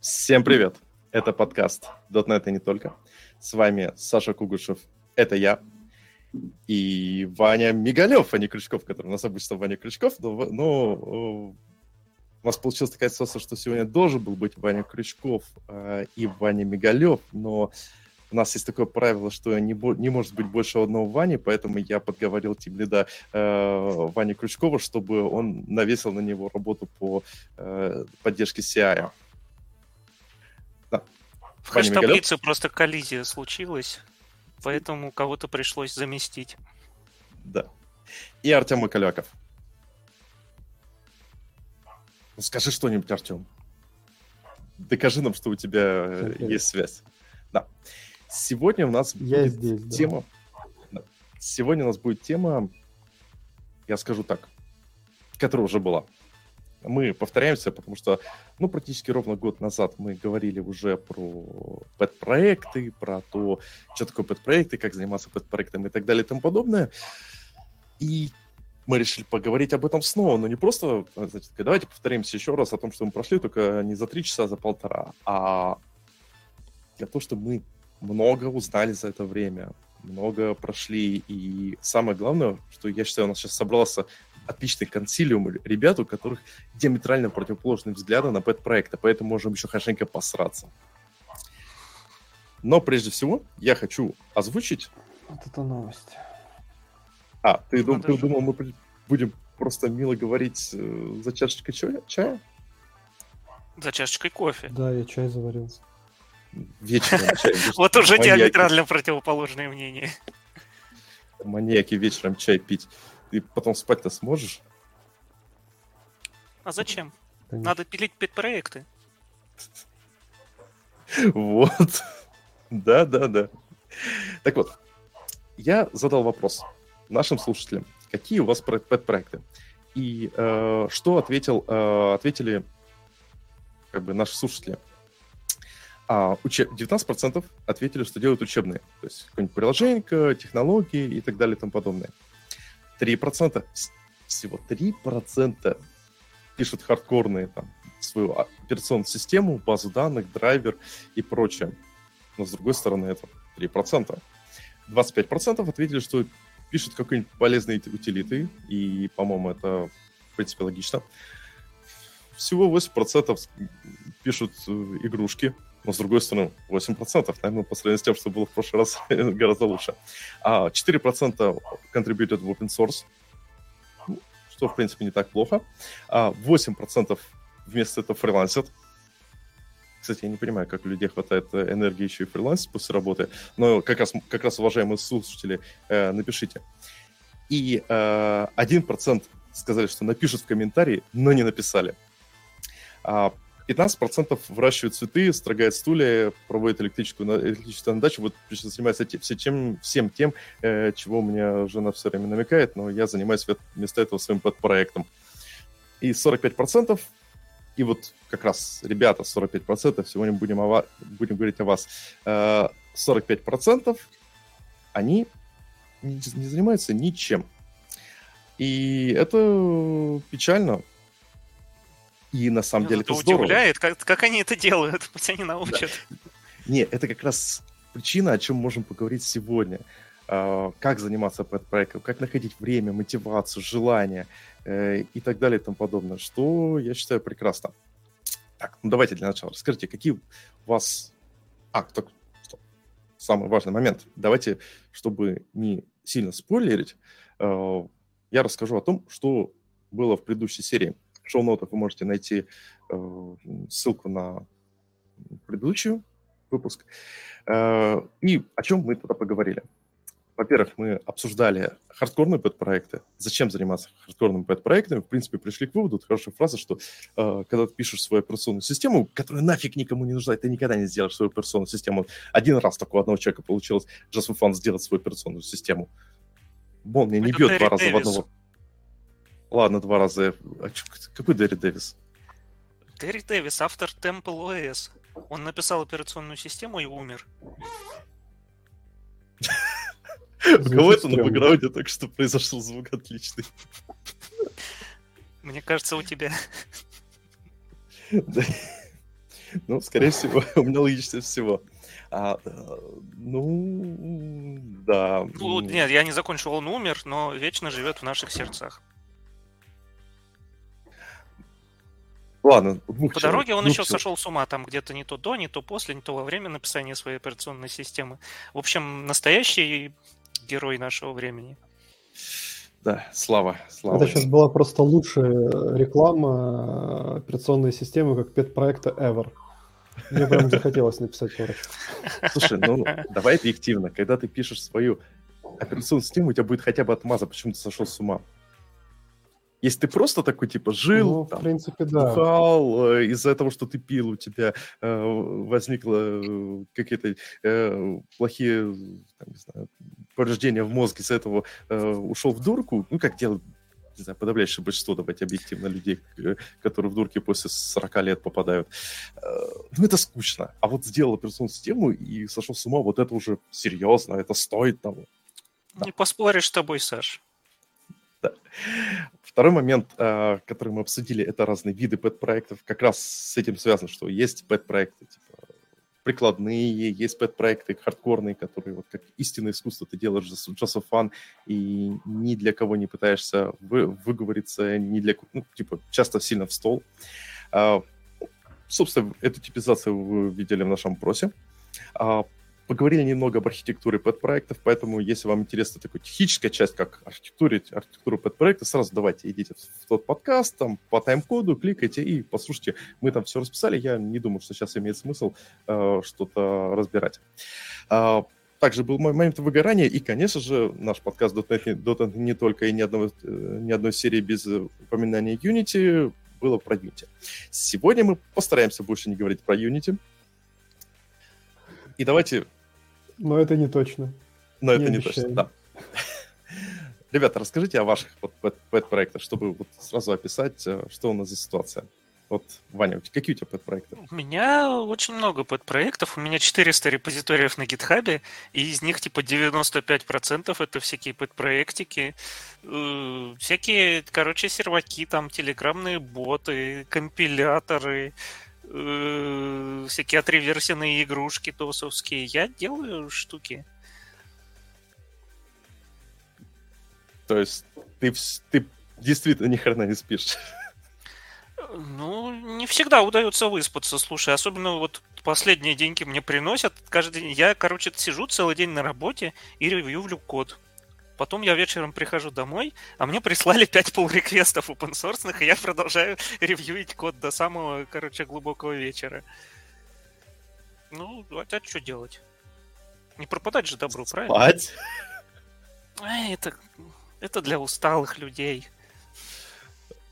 Всем привет! Это подкаст .NET и не только. С вами Саша Кугушев, это я, и Ваня Мигалев, а не Крючков, который у нас обычно Ваня Крючков, но, но у нас получилась такая ситуация, что сегодня должен был быть Ваня Крючков э, и Ваня Мигалев, но у нас есть такое правило, что не, не может быть больше одного Вани, поэтому я подговорил тимлида э, Вани Крючкова, чтобы он навесил на него работу по э, поддержке CI. В хэш-таблице просто коллизия случилась, поэтому кого-то пришлось заместить. Да. И Артем Макаляков. Ну, скажи что-нибудь, Артем. Докажи нам, что у тебя Привет. есть связь. Да. Сегодня у нас Я будет здесь, тема... Да. Сегодня у нас будет тема, я скажу так, которая уже была. Мы повторяемся, потому что, ну, практически ровно год назад мы говорили уже про пэт-проекты, про то, что такое пэт-проекты, как заниматься пэт-проектом и так далее и тому подобное. И мы решили поговорить об этом снова, но не просто, значит, давайте повторимся еще раз о том, что мы прошли, только не за три часа, а за полтора, а для того, чтобы мы много узнали за это время, много прошли, и самое главное, что я считаю, у нас сейчас собрался отличный консилиум ребят, у которых диаметрально противоположные взгляды на пэт-проекты, поэтому можем еще хорошенько посраться. Но прежде всего я хочу озвучить... Вот это новость. А, ты, дум, ты думал, мы будем просто мило говорить э, за чашечкой чая? За чашечкой кофе. Да, я чай заварил вечером чай. Вот уже диаметрально противоположное мнение. Маньяки вечером чай пить. Ты потом спать-то сможешь? А зачем? Надо пилить педпроекты. Вот. Да, да, да. Так вот, я задал вопрос нашим слушателям. Какие у вас пэт-проекты? И э, что ответил, э, ответили как бы наши слушатели? а учеб... 19% ответили, что делают учебные. То есть какое-нибудь приложение, технологии и так далее и тому подобное. 3%, всего 3% пишут хардкорные там, свою операционную систему, базу данных, драйвер и прочее. Но с другой стороны, это 3%. 25% ответили, что пишут какие-нибудь полезные утилиты, и, по-моему, это, в принципе, логично. Всего 8% пишут э, игрушки, но, с другой стороны, 8%, наверное, по сравнению с тем, что было в прошлый раз, гораздо лучше. А 4% contributed в open source, ну, что, в принципе, не так плохо. А 8% вместо этого фрилансят. Кстати, я не понимаю, как у людей хватает энергии еще и фрилансить после работы, но как раз, как раз уважаемые слушатели, э, напишите. И э, 1% сказали, что напишут в комментарии, но не написали. А 15% выращивают цветы, строгают стулья, проводят электрическую, электрическую на дачу. Вот занимается все, чем, всем тем, э, чего мне жена все время намекает, но я занимаюсь вместо этого своим подпроектом. И 45%, и вот как раз, ребята, 45%, сегодня будем, о, будем говорить о вас, э, 45% они не, не занимаются ничем. И это печально, и на самом ну, деле это, это здорово. удивляет, как, как они это делают, пусть они научат. Да. Не, это как раз причина, о чем можем поговорить сегодня. Uh, как заниматься проектом, как находить время, мотивацию, желание uh, и так далее и тому подобное, что я считаю прекрасно. Так, ну давайте для начала расскажите, какие у вас... А, так, стоп. самый важный момент. Давайте, чтобы не сильно спойлерить, uh, я расскажу о том, что было в предыдущей серии шоу-нотах вы можете найти э, ссылку на предыдущий выпуск. Э, и о чем мы тогда поговорили. Во-первых, мы обсуждали хардкорные пэт-проекты. Зачем заниматься хардкорными пэт-проектами? В принципе, пришли к выводу, хорошая фраза, что э, когда ты пишешь свою операционную систему, которая нафиг никому не нужна, ты никогда не сделаешь свою операционную систему. Один раз такого одного человека получилось just for fun сделать свою операционную систему. Молния не бьет два раза в одного. Ладно, два раза. А какой Дерри Дэвис? Дерри Дэвис, автор Temple OS. Он написал операционную систему и умер. У кого это на бэкграунде только что произошел звук отличный? Мне кажется, у тебя. Ну, скорее всего, у меня логичнее всего. А, э, ну, да. Ну, нет, я не закончил, он умер, но вечно живет в наших сердцах. Ладно, По дороге он еще сошел с ума, там где-то не то до, не то после, не то во время написания своей операционной системы. В общем, настоящий герой нашего времени. Да, слава, слава. Это сейчас была просто лучшая реклама операционной системы как пет-проекта ever. Мне прям захотелось написать корочку. Слушай, ну давай объективно. Когда ты пишешь свою операционную систему, у тебя будет хотя бы отмаза, почему ты сошел с ума. Если ты просто такой, типа, жил, ну, там, в принципе, да. бухал, э, из-за того, что ты пил, у тебя э, возникло э, какие-то э, плохие там, не знаю, повреждения в мозге, из-за этого э, ушел в дурку, ну, как делают не знаю, подавляющее большинство, давайте объективно, людей, э, которые в дурке после 40 лет попадают. Э, ну, это скучно. А вот сделал операционную систему и сошел с ума, вот это уже серьезно, это стоит того. Не поспоришь с тобой, Саш. Да. Второй момент, а, который мы обсудили, это разные виды пэт-проектов. Как раз с этим связано, что есть пэт-проекты, типа прикладные, есть пэт-проекты хардкорные, которые вот как истинное искусство ты делаешь just for fun, и ни для кого не пытаешься вы, выговориться, ни для... Ну, типа, часто сильно в стол. А, собственно, эту типизацию вы видели в нашем опросе. Поговорили немного об архитектуре подпроектов, поэтому если вам интересна такая техническая часть, как архитектура, архитектура подпроекта, сразу давайте идите в тот подкаст, там по тайм-коду кликайте и послушайте. Мы там все расписали, я не думаю, что сейчас имеет смысл э, что-то разбирать. Э, также был мой момент выгорания, и, конечно же, наш подкаст .NET, .NET не только и ни, одного, э, ни одной серии без упоминания Unity было про Unity. Сегодня мы постараемся больше не говорить про Unity, и давайте но это не точно. Но не это не точно, да. Ребята, расскажите о ваших вот пэт-проектах, чтобы вот сразу описать, э, что у нас за ситуация. Вот, Ваня, какие у тебя пэт-проекты? У меня очень много пэт-проектов. У меня 400 репозиториев на гитхабе, и из них типа 95% это всякие пэт-проектики. Э, всякие, короче, серваки, там, телеграммные боты, компиляторы, э, всякие отреверсенные игрушки тосовские. Я делаю штуки. То есть ты, ты действительно ни хрена не спишь? Ну, не всегда удается выспаться, слушай. Особенно вот последние деньги мне приносят. Каждый день я, короче, сижу целый день на работе и ревьювлю код. Потом я вечером прихожу домой, а мне прислали 5 pull реквестов open source, и я продолжаю ревьюить код до самого, короче, глубокого вечера. Ну, а что делать? Не пропадать же добру, Спать. правильно? Эй, это, это для усталых людей.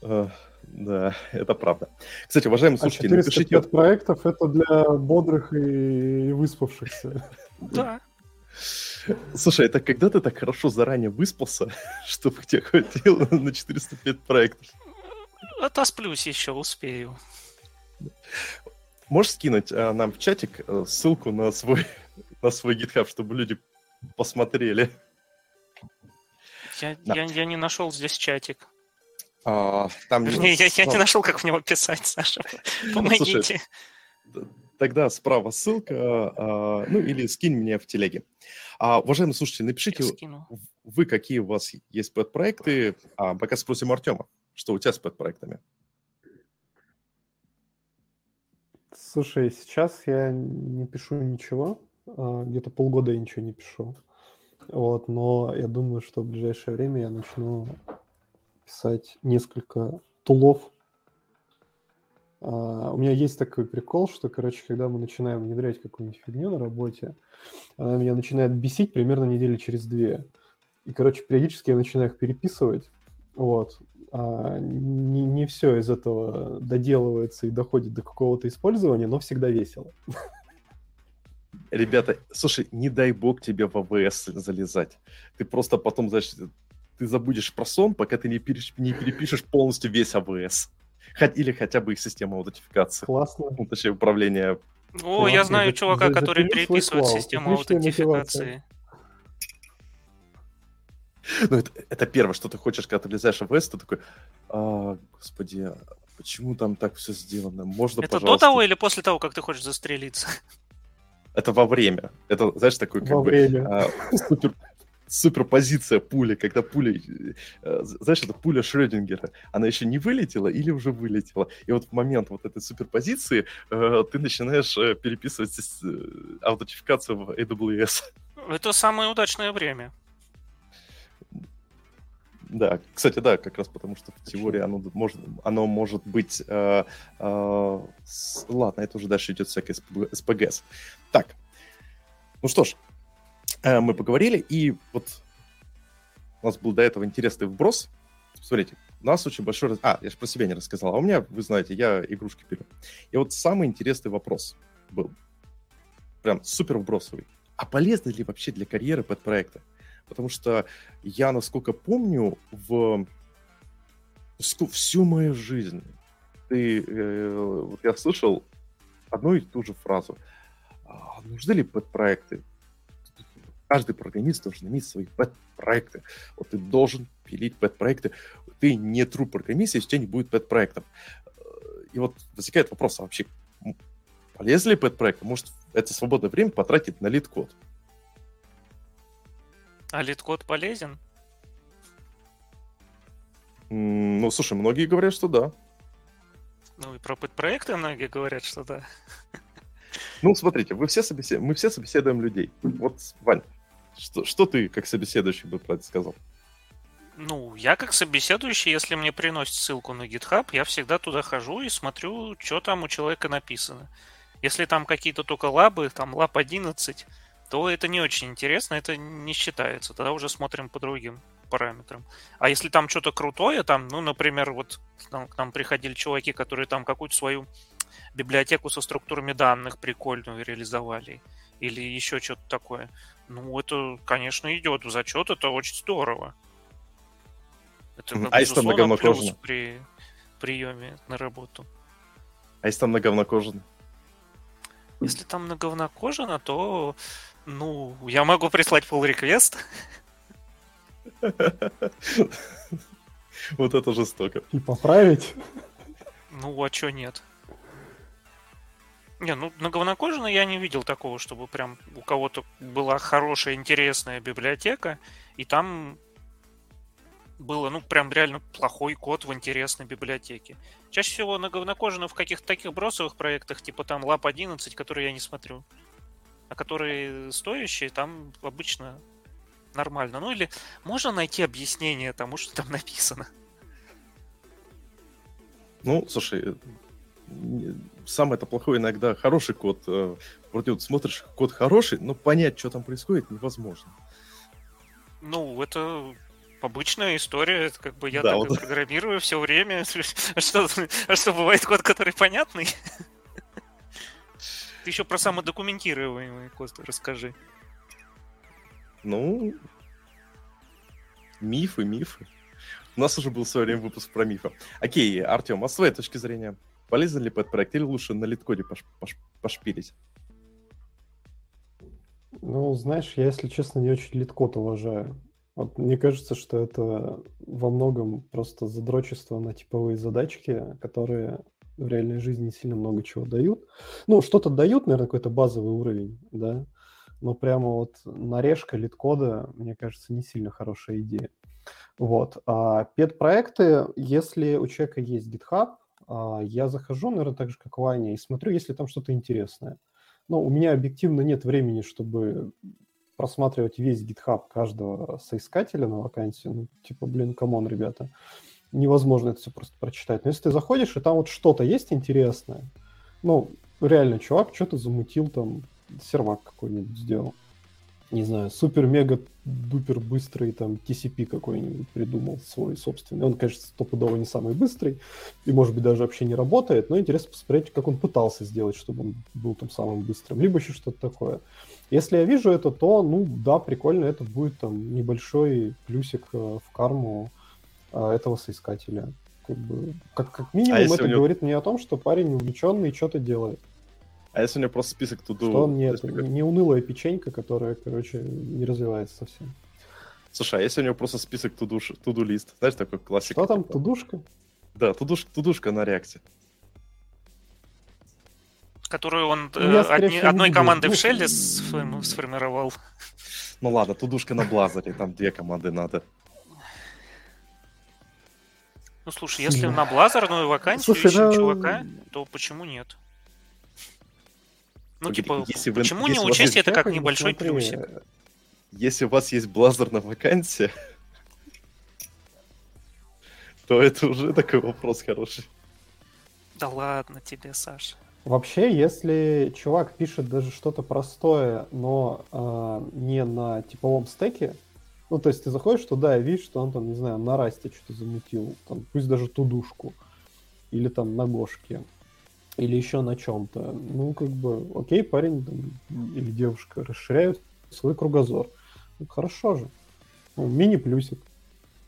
Uh, да, это правда. Кстати, уважаемые слушатели, а 405 напишите... проектов это для бодрых и выспавшихся. Да. Слушай, это когда ты так хорошо заранее выспался, чтобы тебе хватило на 405 проектов? Отосплюсь еще, успею. Можешь скинуть а, нам в чатик а, ссылку на свой, на свой GitHub, чтобы люди посмотрели? Я, да. я, я не нашел здесь чатик. А, там Вернее, я, я не нашел, как в него писать, Саша. Помогите. Слушай, тогда справа ссылка, а, ну или скинь мне в телеге. А, уважаемые слушатели, напишите, вы какие у вас есть подпроекты. А, пока спросим Артема, что у тебя с подпроектами? Слушай, сейчас я не пишу ничего, а, где-то полгода я ничего не пишу. Вот, но я думаю, что в ближайшее время я начну писать несколько тулов Uh, у меня есть такой прикол, что, короче, когда мы начинаем внедрять какую-нибудь фигню на работе, она меня начинает бесить примерно недели через две. И, короче, периодически я начинаю их переписывать. Вот. А не, не все из этого доделывается и доходит до какого-то использования, но всегда весело. Ребята, слушай, не дай бог тебе в АВС залезать. Ты просто потом, знаешь, ты забудешь про сон, пока ты не, переш... не перепишешь полностью весь АВС. Или хотя бы их систему аутентификации. Классно. Ну, точнее, управления. О, Классно. я знаю за, чувака, за, который переписывает систему аутентификации. Ну, это, это первое, что ты хочешь, когда ты влезаешь в ВС, ты такой, а, господи, почему там так все сделано? Можно, Это пожалуйста... до того или после того, как ты хочешь застрелиться? Это во время. Это, знаешь, такой как Во бы время. а, супер, суперпозиция пули, когда пуля, э, знаешь, это пуля Шрёдингера, она еще не вылетела или уже вылетела. И вот в момент вот этой суперпозиции э, ты начинаешь э, переписывать аутентификацию в AWS. Это самое удачное время. Да, кстати, да, как раз потому что в теории оно может, оно может быть... э, э, с- ладно, это уже дальше идет СПГ СПГС. Так, ну что ж, э, мы поговорили, и вот у нас был до этого интересный вброс. Смотрите, у нас очень большой... А, я же про себя не рассказал. А у меня, вы знаете, я игрушки пилю. И вот самый интересный вопрос был. Прям супер вбросовый. А полезно ли вообще для карьеры пэт-проекта? Потому что я, насколько помню, в всю мою жизнь ты, э, вот я слышал одну и ту же фразу. «А нужны ли пэт-проекты? Каждый программист должен иметь свои пэт-проекты. Вот ты должен пилить пэт-проекты. Ты не true программист, если у тебя не будет пэт-проектов. Э, И вот возникает вопрос, а вообще м, полезны ли pet-проекты? Может, это свободное время потратить на LeetCode? А LeetCode полезен? Ну, слушай, многие говорят, что да. Ну и про проекты многие говорят, что да. Ну, смотрите, вы все собесед... мы все собеседуем людей. Вот, Вань, что, что ты, как собеседующий, бы про это сказал? Ну, я как собеседующий, если мне приносят ссылку на GitHub, я всегда туда хожу и смотрю, что там у человека написано. Если там какие-то только лабы, там лаб 11, то это не очень интересно, это не считается. Тогда уже смотрим по другим параметрам. А если там что-то крутое, там, ну, например, вот к нам, к нам приходили чуваки, которые там какую-то свою библиотеку со структурами данных прикольную реализовали, или еще что-то такое. Ну, это, конечно, идет в зачет, это очень здорово. Это, ну, А если там кожано? при приеме на работу. А если там на говнокожин? Если там кожано, то, ну, я могу прислать pull request. Вот это жестоко. И поправить. Ну, а чё нет? Не, ну, на говнокожано я не видел такого, чтобы прям у кого-то была хорошая, интересная библиотека, и там было, ну, прям реально плохой код в интересной библиотеке. Чаще всего на говнокожано в каких-то таких бросовых проектах, типа там Lab 11, которые я не смотрю. А которые стоящие, там обычно нормально. Ну или можно найти объяснение тому, что там написано. Ну, слушай, самое-то плохое иногда хороший код. э, Вроде вот смотришь, код хороший, но понять, что там происходит, невозможно. Ну, это обычная история, это как бы я Да, так вот. программирую все время. А что, а что бывает код, который понятный? Ты еще про самодокументируемый код расскажи. Ну, мифы, мифы. У нас уже был в свое время выпуск про мифы. Окей, Артем, а с твоей точки зрения, полезен ли пэт-проект или лучше на литкоде пош- пош- пошпилить? Ну, знаешь, я, если честно, не очень литкод уважаю. Вот мне кажется, что это во многом просто задрочество на типовые задачки, которые в реальной жизни не сильно много чего дают. Ну, что-то дают, наверное, какой-то базовый уровень, да, но прямо вот нарежка LeetCode а, мне кажется, не сильно хорошая идея. Вот. А pet-проекты, если у человека есть GitHub, я захожу, наверное, так же, как Ваня, и смотрю, если там что-то интересное. Но у меня объективно нет времени, чтобы просматривать весь GitHub каждого соискателя на вакансию. Ну, типа, блин, come on, ребята. Невозможно это все просто прочитать. Но если ты заходишь, и там вот что-то есть интересное, ну, реально, чувак что-то замутил там, сервак какой-нибудь сделал. Не знаю, супер-мега-дупер быстрый там TCP какой-нибудь придумал свой собственный. Он, конечно, стопудово не самый быстрый, и, может быть, даже вообще не работает, но интересно посмотреть, как он пытался сделать, чтобы он был там самым быстрым, либо еще что-то такое. Если я вижу это, то, ну, да, прикольно, это будет там небольшой плюсик э, в карму э, этого соискателя. Как, бы, как, как минимум А это него- говорит мне о том, что парень увлеченный и что-то делает. А если у него просто список туду? Что он не, то есть, это, как- не унылая печенька, которая, короче, не развивается совсем. Слушай, а если у него просто список туду, туду лист? Знаешь, такой классика? Что там, типа, тудушка? Да, тудуш, тудушка на реакте. Которую он Ну, э, одни- одной командой Ну, в Шелле сф- сформировал. Ну ладно, тудушка на Блазаре, там две команды надо. Ну слушай, если на Блазерную вакансию Слушай, ищем да, чувака, то почему нет? Ну, типа, если вы- почему если не учесть есть это как небольшой смотри, плюсик? Если у вас есть Блазар на вакансии, то это уже такой вопрос хороший. Да ладно тебе, Саша. Вообще, если чувак пишет даже что-то простое, но а, не на типовом стеке, ну, то есть ты заходишь туда и видишь, что он там, не знаю, на расте что-то замутил, там, пусть даже тудушку, или там на гошке, или еще на чем-то. Ну, как бы, окей, парень там, или девушка расширяют свой кругозор. Ну, хорошо же. Ну, мини-плюсик.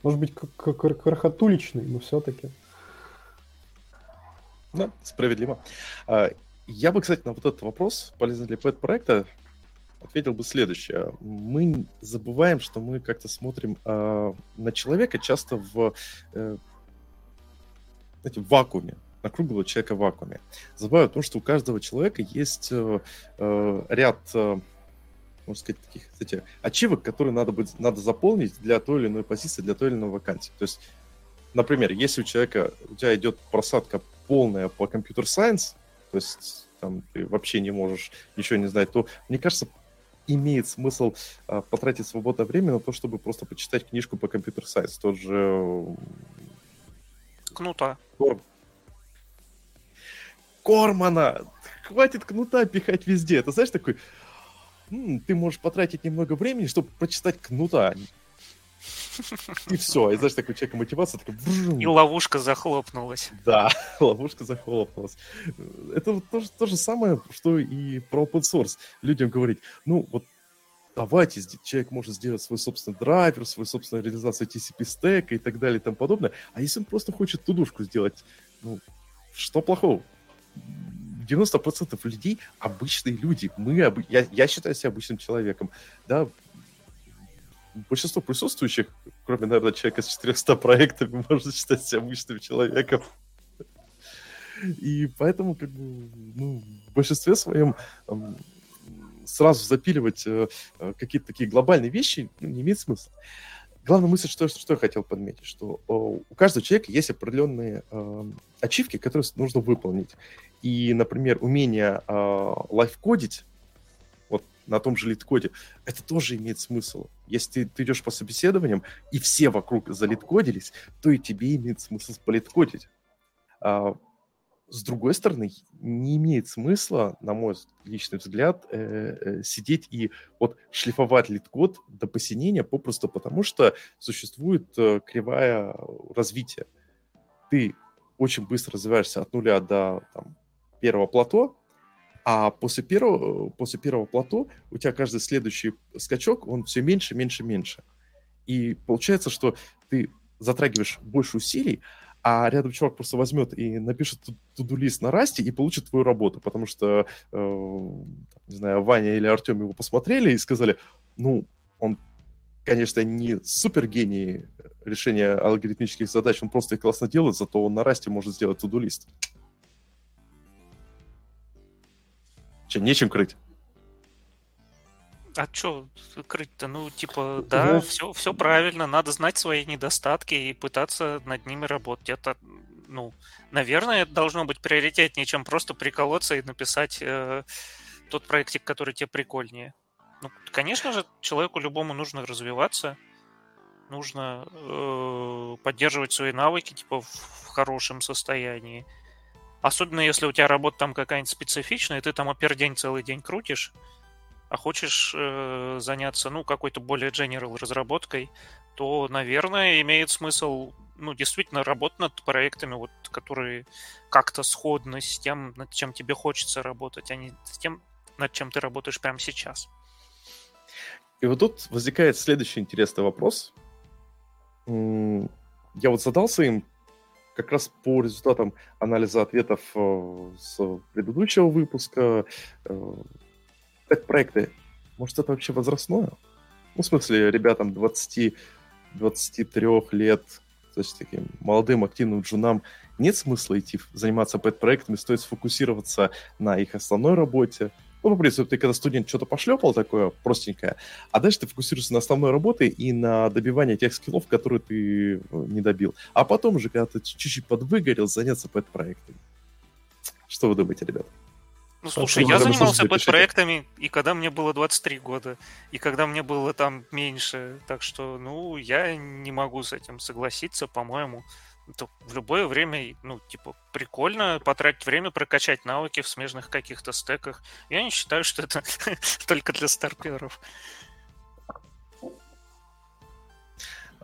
Может быть, как, крохотуличный, но все-таки. Да, справедливо. А, Я бы, кстати, на вот этот вопрос, полезен ли пэт-проекта, ответил бы следующее. Мы забываем, что мы как-то смотрим а, на человека часто в, э, знаете, в вакууме, на круглого человека в вакууме. Забываю о том, что у каждого человека есть э, э, ряд, э, можно сказать, таких, кстати, ачивок, которые надо, будет, надо заполнить для той или иной позиции, для той или иной вакансии. То есть, например, если у человека, у тебя идет просадка полная по компьютер-сайенс, то есть там ты вообще не можешь ничего не знать, то, мне кажется, имеет смысл а, потратить свободное время на то, чтобы просто почитать книжку по компьютер-сайенс. Тот же м, Кнута. Кормана! Хватит кнута пихать везде. Это знаешь, такой... «М, ты можешь потратить немного времени, чтобы прочитать кнута. И все. И знаешь, такой человек мотивация, такой... И ловушка захлопнулась. Да, ловушка захлопнулась. Это вот то, то же самое, что и про open source. Людям говорить, ну вот давайте, человек может сделать свой собственный драйвер, свою собственную реализацию TCP стека и так далее и тому подобное. А если он просто хочет тудушку сделать, ну, что плохого? 90% людей обычные люди. Мы, я, я считаю себя обычным человеком. Да, большинство присутствующих, кроме, наверное, человека с 400 проектами, можно считать себя обычным человеком. И поэтому, как бы, ну, в большинстве своем сразу запиливать э, э, какие-то такие глобальные вещи ну, не имеет смысла. Главная мысль, что, что я хотел подметить, что э, у каждого человека есть определенные э, ачивки, которые нужно выполнить. И, например, умение э, лайфкодить, вот на том же LeetCode е, это тоже имеет смысл. Если ты, ты идешь по собеседованиям, и все вокруг залиткодились, то и тебе имеет смысл политкодить. А, с другой стороны, не имеет смысла, на мой личный взгляд, э, э, сидеть и вот шлифовать LeetCode до посинения попросту потому, что существует э, кривая развития. Ты очень быстро развиваешься от нуля до там, первого плато, а после первого, после первого плато у тебя каждый следующий скачок, он все меньше, меньше, меньше. И получается, что ты затрагиваешь больше усилий, а рядом чувак просто возьмет и напишет туду-лист на расте и получит твою работу, потому что, э, не знаю, Ваня или Артем его посмотрели и сказали, ну, он, конечно, не супер гений решения алгоритмических задач, он просто их классно делает, зато он на расте может сделать туду-лист. Че, нечем крыть? А что крыть-то? Ну, типа, да, знаешь- все, все правильно, надо знать свои недостатки и пытаться над ними работать. Это, ну, наверное, это должно быть приоритетнее, чем просто приколоться и написать э, тот проектик, который тебе прикольнее. Ну, конечно же, человеку любому нужно развиваться, нужно э, поддерживать свои навыки, типа, в, в хорошем состоянии. Особенно если у тебя работа там какая-нибудь специфичная, и ты там опердень целый день крутишь, а хочешь э, заняться, ну, какой-то более general разработкой, то, наверное, имеет смысл, ну, действительно работать над проектами, вот, которые как-то сходны с тем, над чем тебе хочется работать, а не с тем, над чем ты работаешь прямо сейчас. И вот тут возникает следующий интересный вопрос. Я вот задался им как раз по результатам анализа ответов э, с предыдущего выпуска. Так проекты, может, это вообще возрастное? Ну, в смысле, ребятам 20, 23 лет, то есть таким молодым активным джунам нет смысла идти заниматься пэт-проектами, стоит сфокусироваться на их основной работе. Ну, по принципу, ты когда студент что-то пошлепал такое простенькое, а дальше ты фокусируешься на основной работе и на добивании тех скиллов, которые ты э, не добил. А потом уже, когда ты чуть-чуть подвыгорел, заняться пэт-проектами. Что вы думаете, ребята? Ну, слушай, я занимался пэт-проектами, и когда мне было 23 года, и когда мне было там меньше. Так что, ну, я не могу с этим согласиться, по-моему. Это в любое время, ну, типа, прикольно потратить время, прокачать навыки в смежных каких-то стеках. Я не считаю, что это только для старперов.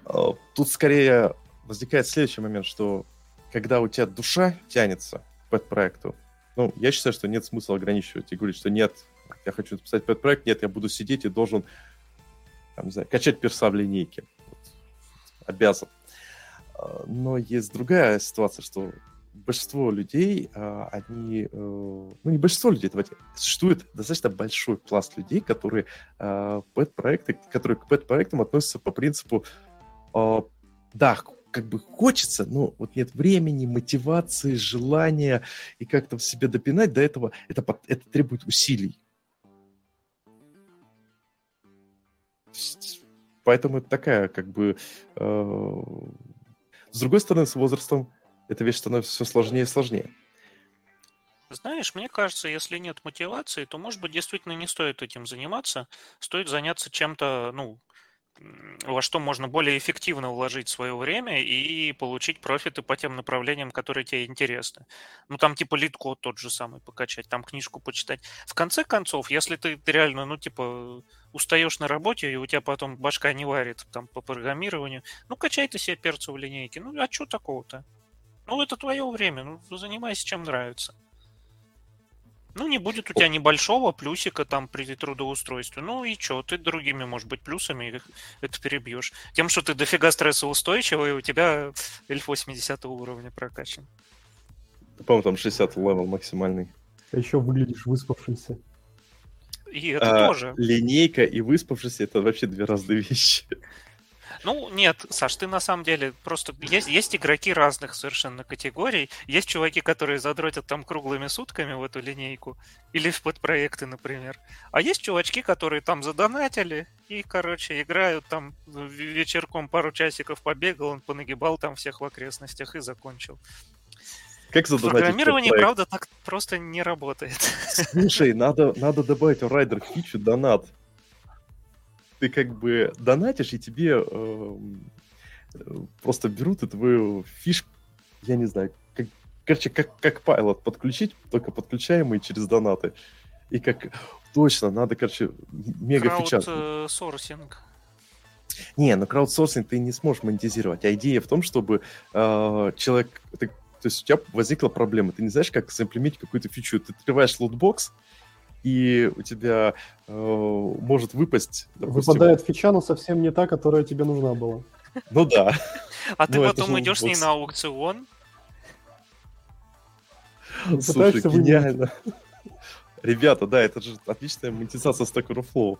А, тут скорее возникает следующий момент, что когда у тебя душа тянется к проекту, ну, я считаю, что нет смысла ограничивать и говорить, что нет, я хочу написать этот проект, нет, я буду сидеть и должен, там, не знаю, качать перса в линейке. Вот. Обязан. А, но есть другая ситуация, что большинство людей, а, они, э, ну не большинство людей, давайте, существует достаточно большой пласт людей, которые а, пэт-проекты, которые к пэт-проектам относятся по принципу, да, как бы хочется, но вот нет времени, мотивации, желания и как-то в себе допинать до этого, это, это требует усилий. Поэтому это такая, как бы... Э, с другой стороны, с возрастом эта вещь становится все сложнее и сложнее. Знаешь, мне кажется, если нет мотивации, то, может быть, действительно не стоит этим заниматься. Стоит заняться чем-то, ну, во что можно более эффективно вложить свое время и получить профиты по тем направлениям, которые тебе интересны. Ну, там типа LeetCode тот же самый покачать, там книжку почитать. В конце концов, если ты, реально, ну, типа, устаешь на работе, и у тебя потом башка не варит там по программированию, ну, качай ты себе перса в линейке. Ну, а что такого-то? Ну, это твое время, ну, занимайся чем нравится. Ну, не будет у тебя небольшого плюсика там при трудоустройстве. Ну и что, ты другими, может быть, плюсами это перебьешь. Тем, что ты дофига стрессоустойчивый, у тебя эльф 80 уровня прокачан. По-моему, там 60 level максимальный. А еще выглядишь выспавшимся. И это а, тоже. Линейка и выспавшийся это вообще две разные вещи. Ну, нет, Саш, ты на самом деле просто... Есть, есть игроки разных совершенно категорий. Есть чуваки, которые задротят там круглыми сутками в эту линейку. Или в подпроекты, например. А есть чувачки, которые там задонатили и, короче, играют там вечерком пару часиков побегал, он понагибал там всех в окрестностях и закончил. Как задонатить Программирование, правда, так просто не работает. Слушай, надо, надо добавить в Rider фичу донат ты как бы донатишь, и тебе э, просто берут и твою фишку, я не знаю, как, короче, как, Copilot подключить, только подключаемый через донаты. И как... Точно, надо, короче, мега фича. Краудсорсинг. Не, ну краудсорсинг ты не сможешь монетизировать. А идея в том, чтобы э, человек... Ты, то есть у тебя возникла проблема, ты не знаешь, как заимплементить какую-то фичу. Ты открываешь лутбокс, и у тебя э, может выпасть... Допустим... Выпадает фича, но совсем не та, которая тебе нужна была. Ну да. А ты ну, потом идешь с ней на аукцион? Слушай, гениально. Ребята, да, это же отличная монетизация Stack Overflow.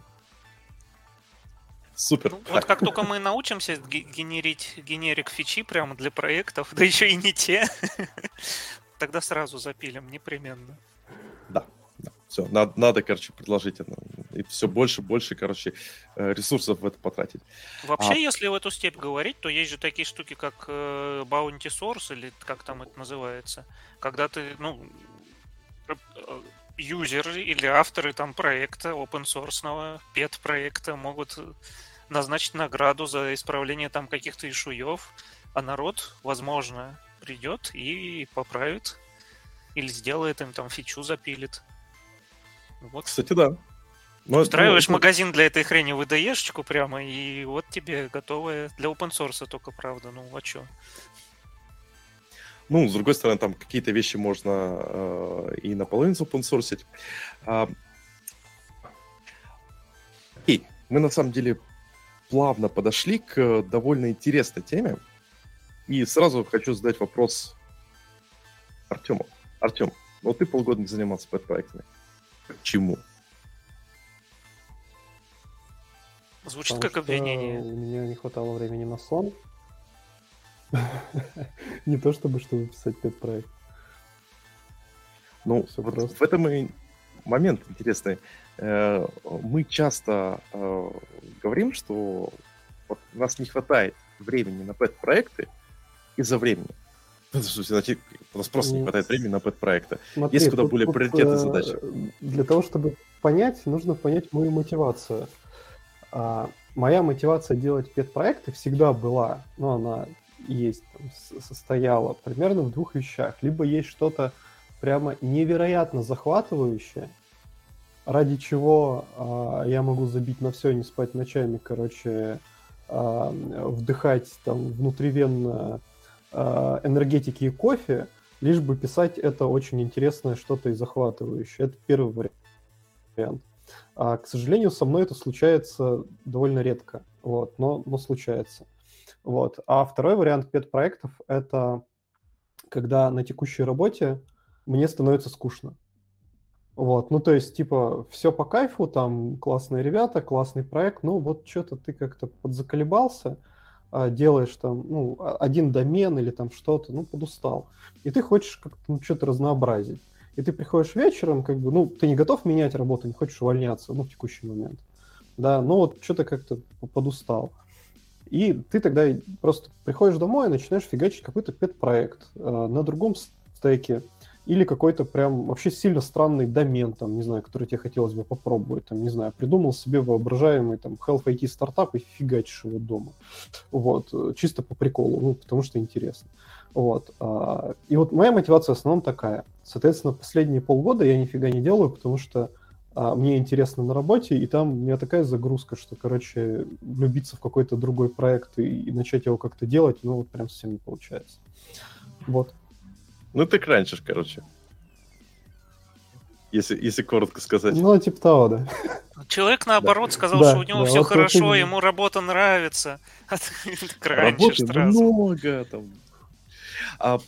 Супер. Ну, вот как только мы научимся генерить генерик фичи прямо для проектов, да еще и не те, тогда сразу запилим непременно. Да. Все, надо, надо, короче, предложить это. И все больше, больше, короче, э, ресурсов в это потратить. Вообще, а... если в эту степь говорить, то есть же такие штуки, как э, Bounty Source, или как там это называется, когда ты, ну, э, юзеры или авторы там проекта open source, пет проекта могут назначить награду за исправление там каких-то ишуев, а народ, возможно, придет и поправит или сделает им там фичу запилит. Вот. Кстати, да. Но Устраиваешь ну, магазин для этой хрени в IDE-шечку прямо, и вот тебе готовое для open source только, правда. Ну, а чё? Ну, с другой стороны, там какие-то вещи можно э, и наполовину open source. А, и мы на самом деле плавно подошли к довольно интересной теме. И сразу хочу задать вопрос Артему. Артем, ну ты полгода не занимался проектами. Почему? Звучит Потому как обвинение. У меня не хватало времени на сон. Не то чтобы, чтобы писать пет-проект. Ну, вот в этом и момент интересный. Э, мы часто э, говорим, что вот у нас не хватает времени на пэт-проекты из-за времени. Значит, у нас просто не хватает времени на пэт-проекты. Есть куда более приоритетные задачи. Для того, чтобы понять, нужно понять мою мотивацию. А, моя мотивация делать пет-проекты всегда была, ну, она есть, там, состояла примерно в двух вещах. Либо есть что-то прямо невероятно захватывающее, ради чего э, я могу забить на все, не спать ночами, короче, э, вдыхать там внутривенно э, энергетики и кофе, лишь бы писать это очень интересное что-то и захватывающее. Это первый вариант. А, к сожалению, со мной это случается довольно редко, вот, но, но случается. Вот. А второй вариант пет-проектов – это когда на текущей работе мне становится скучно. Вот, ну то есть, типа, все по кайфу, там классные ребята, классный проект, ну вот что-то ты как-то подзаколебался, делаешь там, ну, один домен или там что-то, ну, подустал. И ты хочешь как-то ну, что-то разнообразить. И ты приходишь вечером, как бы, ну, ты не готов менять работу, не хочешь увольняться, ну, в текущий момент. Да, но вот что-то как-то подустал. И ты тогда просто приходишь домой и начинаешь фигачить какой-то пет-проект э, на другом стеке, или какой-то прям вообще сильно странный домен, там, не знаю, который тебе хотелось бы попробовать, там, не знаю, придумал себе воображаемый там Health IT стартап и фигачишь его дома. Вот, э, чисто по приколу, ну, потому что интересно. Вот. А, и вот моя мотивация в основном такая. Соответственно, последние полгода я нифига не делаю, потому что а, мне интересно на работе, и там у меня такая загрузка, что, короче, влюбиться в какой-то другой проект и, и начать его как-то делать, ну, вот прям совсем не получается. Вот. Ну, ты кранчишь, короче. Если, если коротко сказать. Ну, типа того, да. Человек, наоборот, сказал, да, что у него да, все вот хорошо, вот ему работа нравится. А кранчишь сразу. много там. А,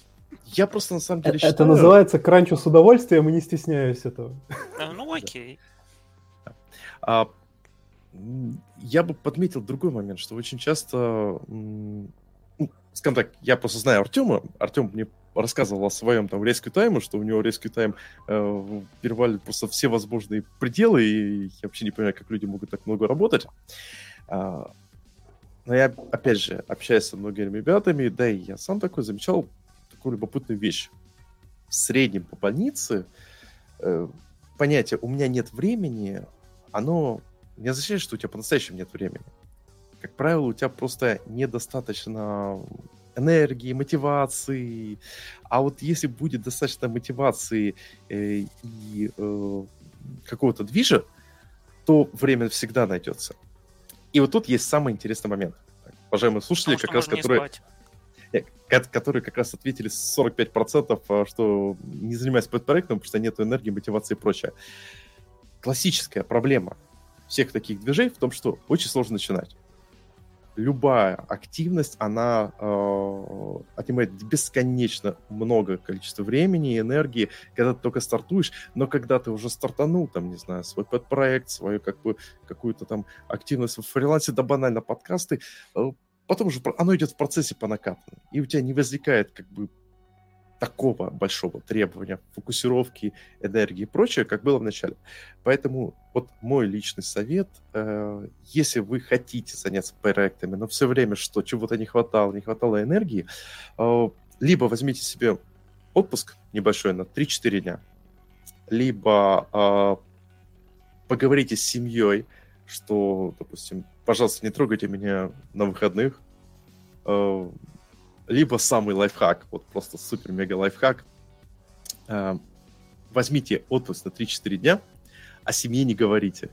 я просто на самом деле Это считаю... называется кранчу с удовольствием и не стесняюсь этого. А, ну, окей. А, я бы подметил другой момент, что очень часто, ну, скажем так, я просто знаю Артема, Артем мне рассказывал о своем там резкий тайме, что у него резкий тайм э, перевалит просто все возможные пределы, и я вообще не понимаю, как люди могут так много работать. А, но я, опять же, общаюсь со многими ребятами, да и я сам такой замечал такую любопытную вещь. В среднем по больнице э, понятие «у меня нет времени», оно не означает, что у тебя по-настоящему нет времени. Как правило, у тебя просто недостаточно энергии, мотивации. А вот если будет достаточно мотивации э, и э, какого-то движа, то время всегда найдется. И вот тут есть самый интересный момент. Уважаемые слушатели, Потому как раз которые, э, которые как раз ответили 45%, э, что не занимаются подпроектом, потому что нет энергии, мотивации и прочее. Классическая проблема всех таких движей в том, что очень сложно начинать любая активность, она э, отнимает бесконечно много количества времени и энергии, когда ты только стартуешь, но когда ты уже стартанул, там, не знаю, свой проект, свою как бы какую-то там активность в фрилансе, да банально подкасты, э, потом уже оно идет в процессе по накатанной, и у тебя не возникает как бы такого большого требования фокусировки, энергии и прочее, как было в начале. Поэтому вот мой личный совет, э, если вы хотите заняться проектами, но все время что чего-то не хватало, не хватало энергии, э, либо возьмите себе отпуск небольшой на 3-4 дня, либо э, поговорите с семьей, что, допустим, пожалуйста, не трогайте меня на выходных, э, либо самый лайфхак, вот просто супер-мега лайфхак. Э, возьмите отпуск на 3-4 дня, о семье не говорите.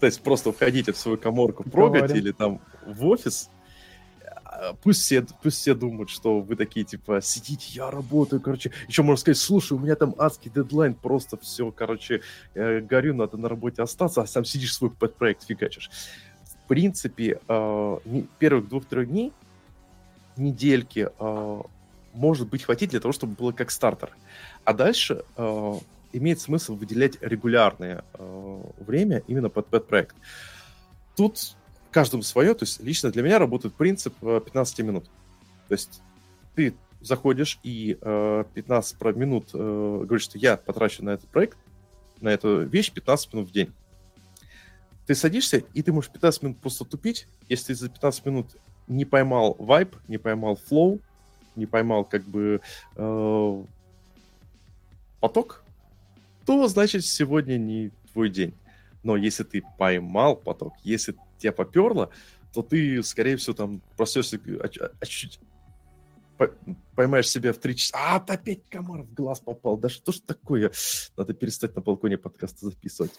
То есть просто входите в свою коморку, прогать или там в офис, а, пусть все, пусть все думают, что вы такие, типа, сидите, я работаю, короче. Еще можно сказать, слушай, у меня там адский дедлайн, просто все, короче, э, горю, надо на работе остаться, а сам сидишь свой проект фигачишь. В принципе, э, первых двух-трех дней недельки э, может быть хватить для того, чтобы было как стартер. А дальше э, имеет смысл выделять регулярное э, время именно под пэт-проект. Тут каждому свое, то есть лично для меня работает принцип 15 минут. То есть ты заходишь и 15 минут говоришь, что я потрачу на этот проект, на эту вещь 15 минут в день. Ты садишься, и ты можешь 15 минут просто тупить, если ты за 15 минут не поймал вайп, не поймал флоу, не поймал как бы э, поток, то значит сегодня не твой день. Но если ты поймал поток, если тебя поперло, то ты, скорее всего, там проснешься а, а, чуть поймаешь себя в три часа. А, опять комар в глаз попал. Да что ж такое? Надо перестать на балконе подкасты записывать.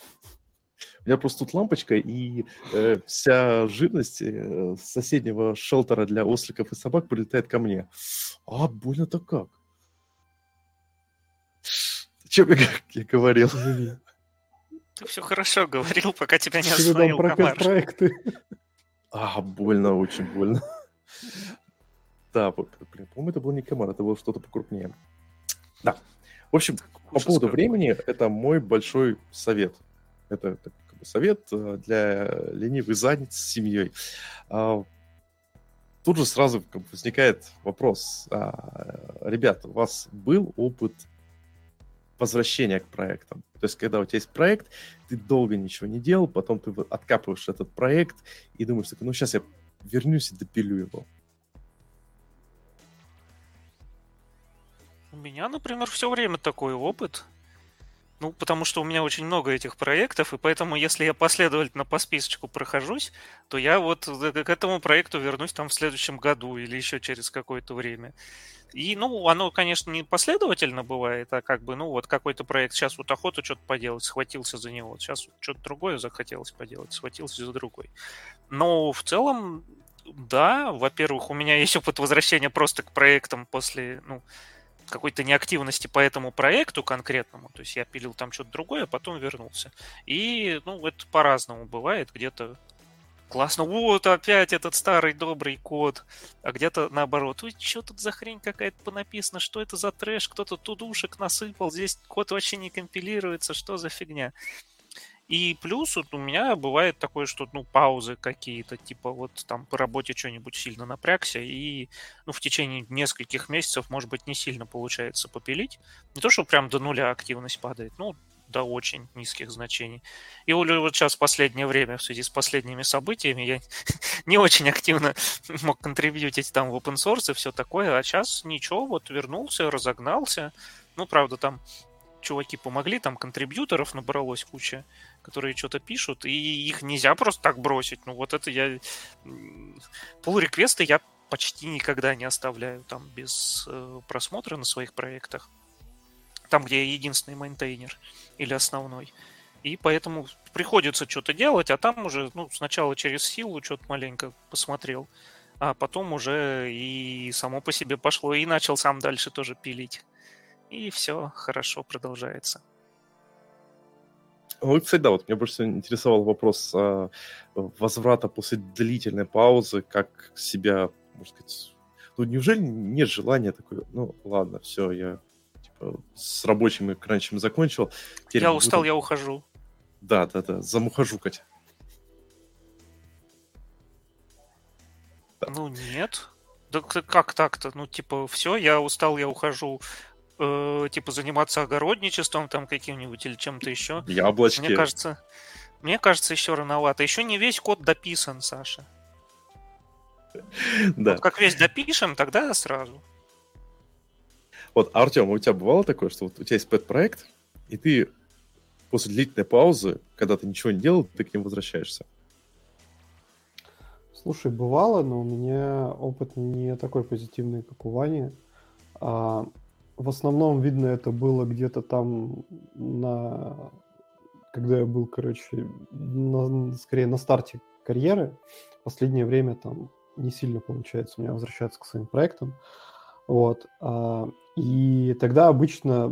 У меня просто тут лампочка, и э, вся жирность э, соседнего шелтера для осликов и собак прилетает ко мне. А, больно-то как? Чем я, я говорил? Ты все хорошо говорил, пока тебя не остановил комар. проекты. А, больно, очень больно. Да, блин, по-моему, это был не комар, это было что-то покрупнее. Да. В общем, по поводу времени, это мой большой совет. Это, это совет э, для ленивых задниц с семьей. А, тут же сразу возникает вопрос. А, ребята, у вас был опыт возвращения к проектам? То есть, когда у тебя есть проект, ты долго ничего не делал, потом ты откапываешь этот проект и думаешь, ну сейчас я вернусь и допилю его. У меня, например, все время такой опыт. Ну, потому что у меня очень много этих проектов, и поэтому, если я последовательно по списочку прохожусь, то я вот к этому проекту вернусь там в следующем году или еще через какое-то время. И, ну, оно, конечно, не последовательно бывает, а как бы, ну, вот какой-то проект, сейчас вот охота что-то поделать, схватился за него, сейчас что-то другое захотелось поделать, схватился за другой. Но в целом, да, во-первых, у меня есть опыт возвращения просто к проектам после, ну, какой-то неактивности по этому проекту конкретному. То есть я пилил там что-то другое, а потом вернулся. И, ну, это по-разному бывает. Где-то классно, вот опять этот старый добрый код, а где-то наоборот, ой, что тут за хрень какая-то понаписана, что это за трэш, кто-то тудушек насыпал, здесь код вообще не компилируется, что за фигня. И плюс вот у меня бывает такое, что ну паузы какие-то, типа вот там по работе что-нибудь сильно напрягся, и ну в течение нескольких месяцев, может быть, не сильно получается попилить. Не то, что прям до нуля активность падает, ну до очень низких значений. И вот сейчас в последнее время, в связи с последними событиями, я не очень активно мог контрибьютить там в open source и все такое, а сейчас ничего, вот вернулся, разогнался. Ну, правда, там чуваки помогли, там контрибьюторов набралось куча, которые что-то пишут, и их нельзя просто так бросить. Ну вот это я... Pull реквесты я почти никогда не оставляю там без э, просмотра на своих проектах. Там, где я единственный мейнтейнер или основной. И поэтому приходится что-то делать, а там уже, ну, сначала через силу что-то маленько посмотрел, а потом уже и само по себе пошло, и начал сам дальше тоже пилить и все хорошо продолжается. Ну, кстати, да, вот меня больше всего интересовал вопрос а, возврата после длительной паузы, как себя, можно сказать, ну, неужели нет желания такой, ну, ладно, все, я типа, с рабочим и кранчем закончил. я устал, буду... я ухожу. Да, да, да, замухожу, Катя. Ну, нет. Да как так-то? Ну, типа, все, я устал, я ухожу э, типа заниматься огородничеством там каким-нибудь или чем-то еще. Яблочки. Мне кажется, мне кажется, еще рановато. Еще не весь код дописан, Саша. Да. Вот как весь допишем, тогда сразу. Вот, Артем, у тебя бывало такое, что вот у тебя есть пэт-проект, и ты после длительной паузы, когда ты ничего не делал, ты к ним возвращаешься? Слушай, бывало, но у меня опыт не такой позитивный, как у Вани. А, в основном, видно, это было где-то там на... Когда я был, короче, на, скорее на старте карьеры. Последнее время там не сильно получается у меня возвращаться к своим проектам. Вот. А, и тогда обычно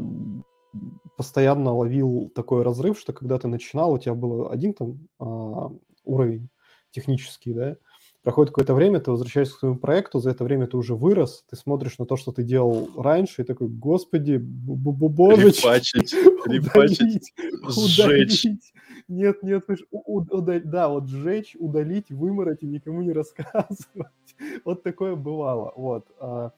постоянно ловил такой разрыв, что когда ты начинал, у тебя был один там а, уровень технический, да, проходит какое-то время, ты возвращаешься к своему проекту, за это время ты уже вырос, ты смотришь на то, что ты делал раньше, и такой, господи, божечки, Репачить, репачить, сжечь. Нет, нет, да, вот сжечь, удалить, вымороть и никому не рассказывать. Вот такое бывало, вот. А,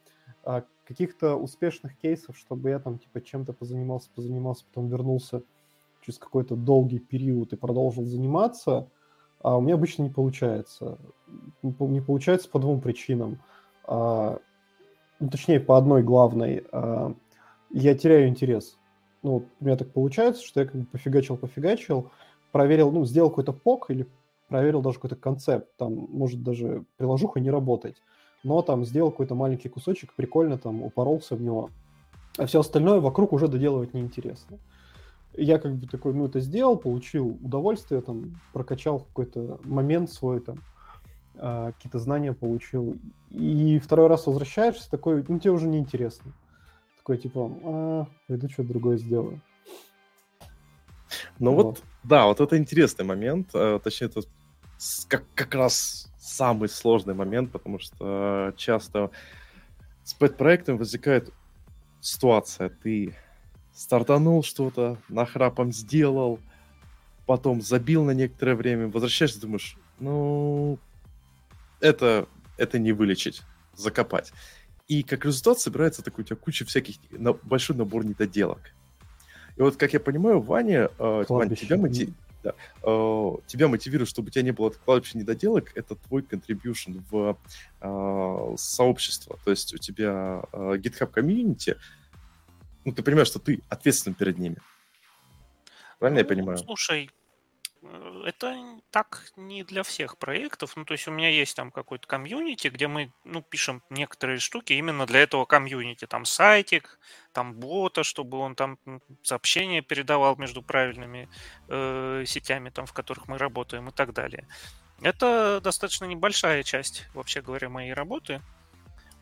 а каких-то успешных кейсов, чтобы я там типа чем-то позанимался, позанимался, потом вернулся через какой-то долгий период и продолжил заниматься, а у меня обычно не получается. Не получается по двум причинам. А, ну, точнее, по одной главной. А, я теряю интерес. Ну, у меня так получается, что я как бы пофигачил-пофигачил, проверил, ну, сделал какой-то пок или проверил даже какой-то концепт. Там может даже приложуха не работать. Но там сделал какой-то маленький кусочек, прикольно там упоролся в него. А все остальное вокруг уже доделывать неинтересно. Я как бы такой, ну, это сделал, получил удовольствие, там, прокачал какой-то момент свой, там, э, какие-то знания получил. И второй раз возвращаешься, такой, ну, тебе уже неинтересно. Такой, типа, а, пойду что-то другое сделаю. Ну вот. вот, да, вот это интересный момент. Э, точнее, это как, как раз самый сложный момент, потому что часто с пэт-проектом возникает ситуация, ты стартанул что-то, нахрапом сделал, потом забил на некоторое время, возвращаешься, думаешь, ну, это, это не вылечить, закопать. И как результат собирается такой у тебя куча всяких, на, большой набор недоделок. И вот, как я понимаю, Ваня, э, Ваня тебя, мотив, да, э, тебя мотивирует, чтобы у тебя не было кладбища недоделок, это твой contribution в э, сообщество. То есть у тебя э, GitHub комьюнити, ну, ты понимаешь, что ты ответственен перед ними. Правильно ну, я понимаю? Слушай, э, это так не для всех проектов. Ну, то есть у меня есть там какой-то комьюнити, где мы, ну, пишем некоторые штуки именно для этого комьюнити. Там сайтик, там бота, чтобы он там сообщения передавал между правильными э, сетями, там, в которых мы работаем и так далее. Это достаточно небольшая часть, вообще говоря, моей работы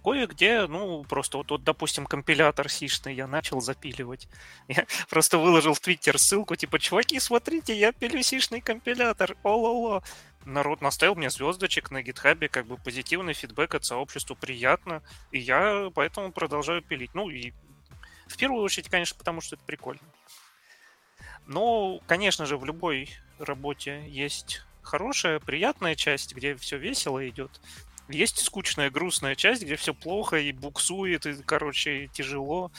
кое-где, ну, просто вот, вот, допустим, компилятор сишный я начал запиливать. Я просто выложил в Твиттер ссылку, типа, чуваки, смотрите, я пилю сишный компилятор, о-ло-ло. Народ наставил мне звездочек на гитхабе, как бы позитивный фидбэк от сообщества приятно, и я поэтому продолжаю пилить. Ну, и в первую очередь, конечно, потому что это прикольно. Но, конечно же, в любой работе есть хорошая, приятная часть, где все весело идет. Есть скучная, грустная часть, где все плохо и буксует, и, короче, тяжело.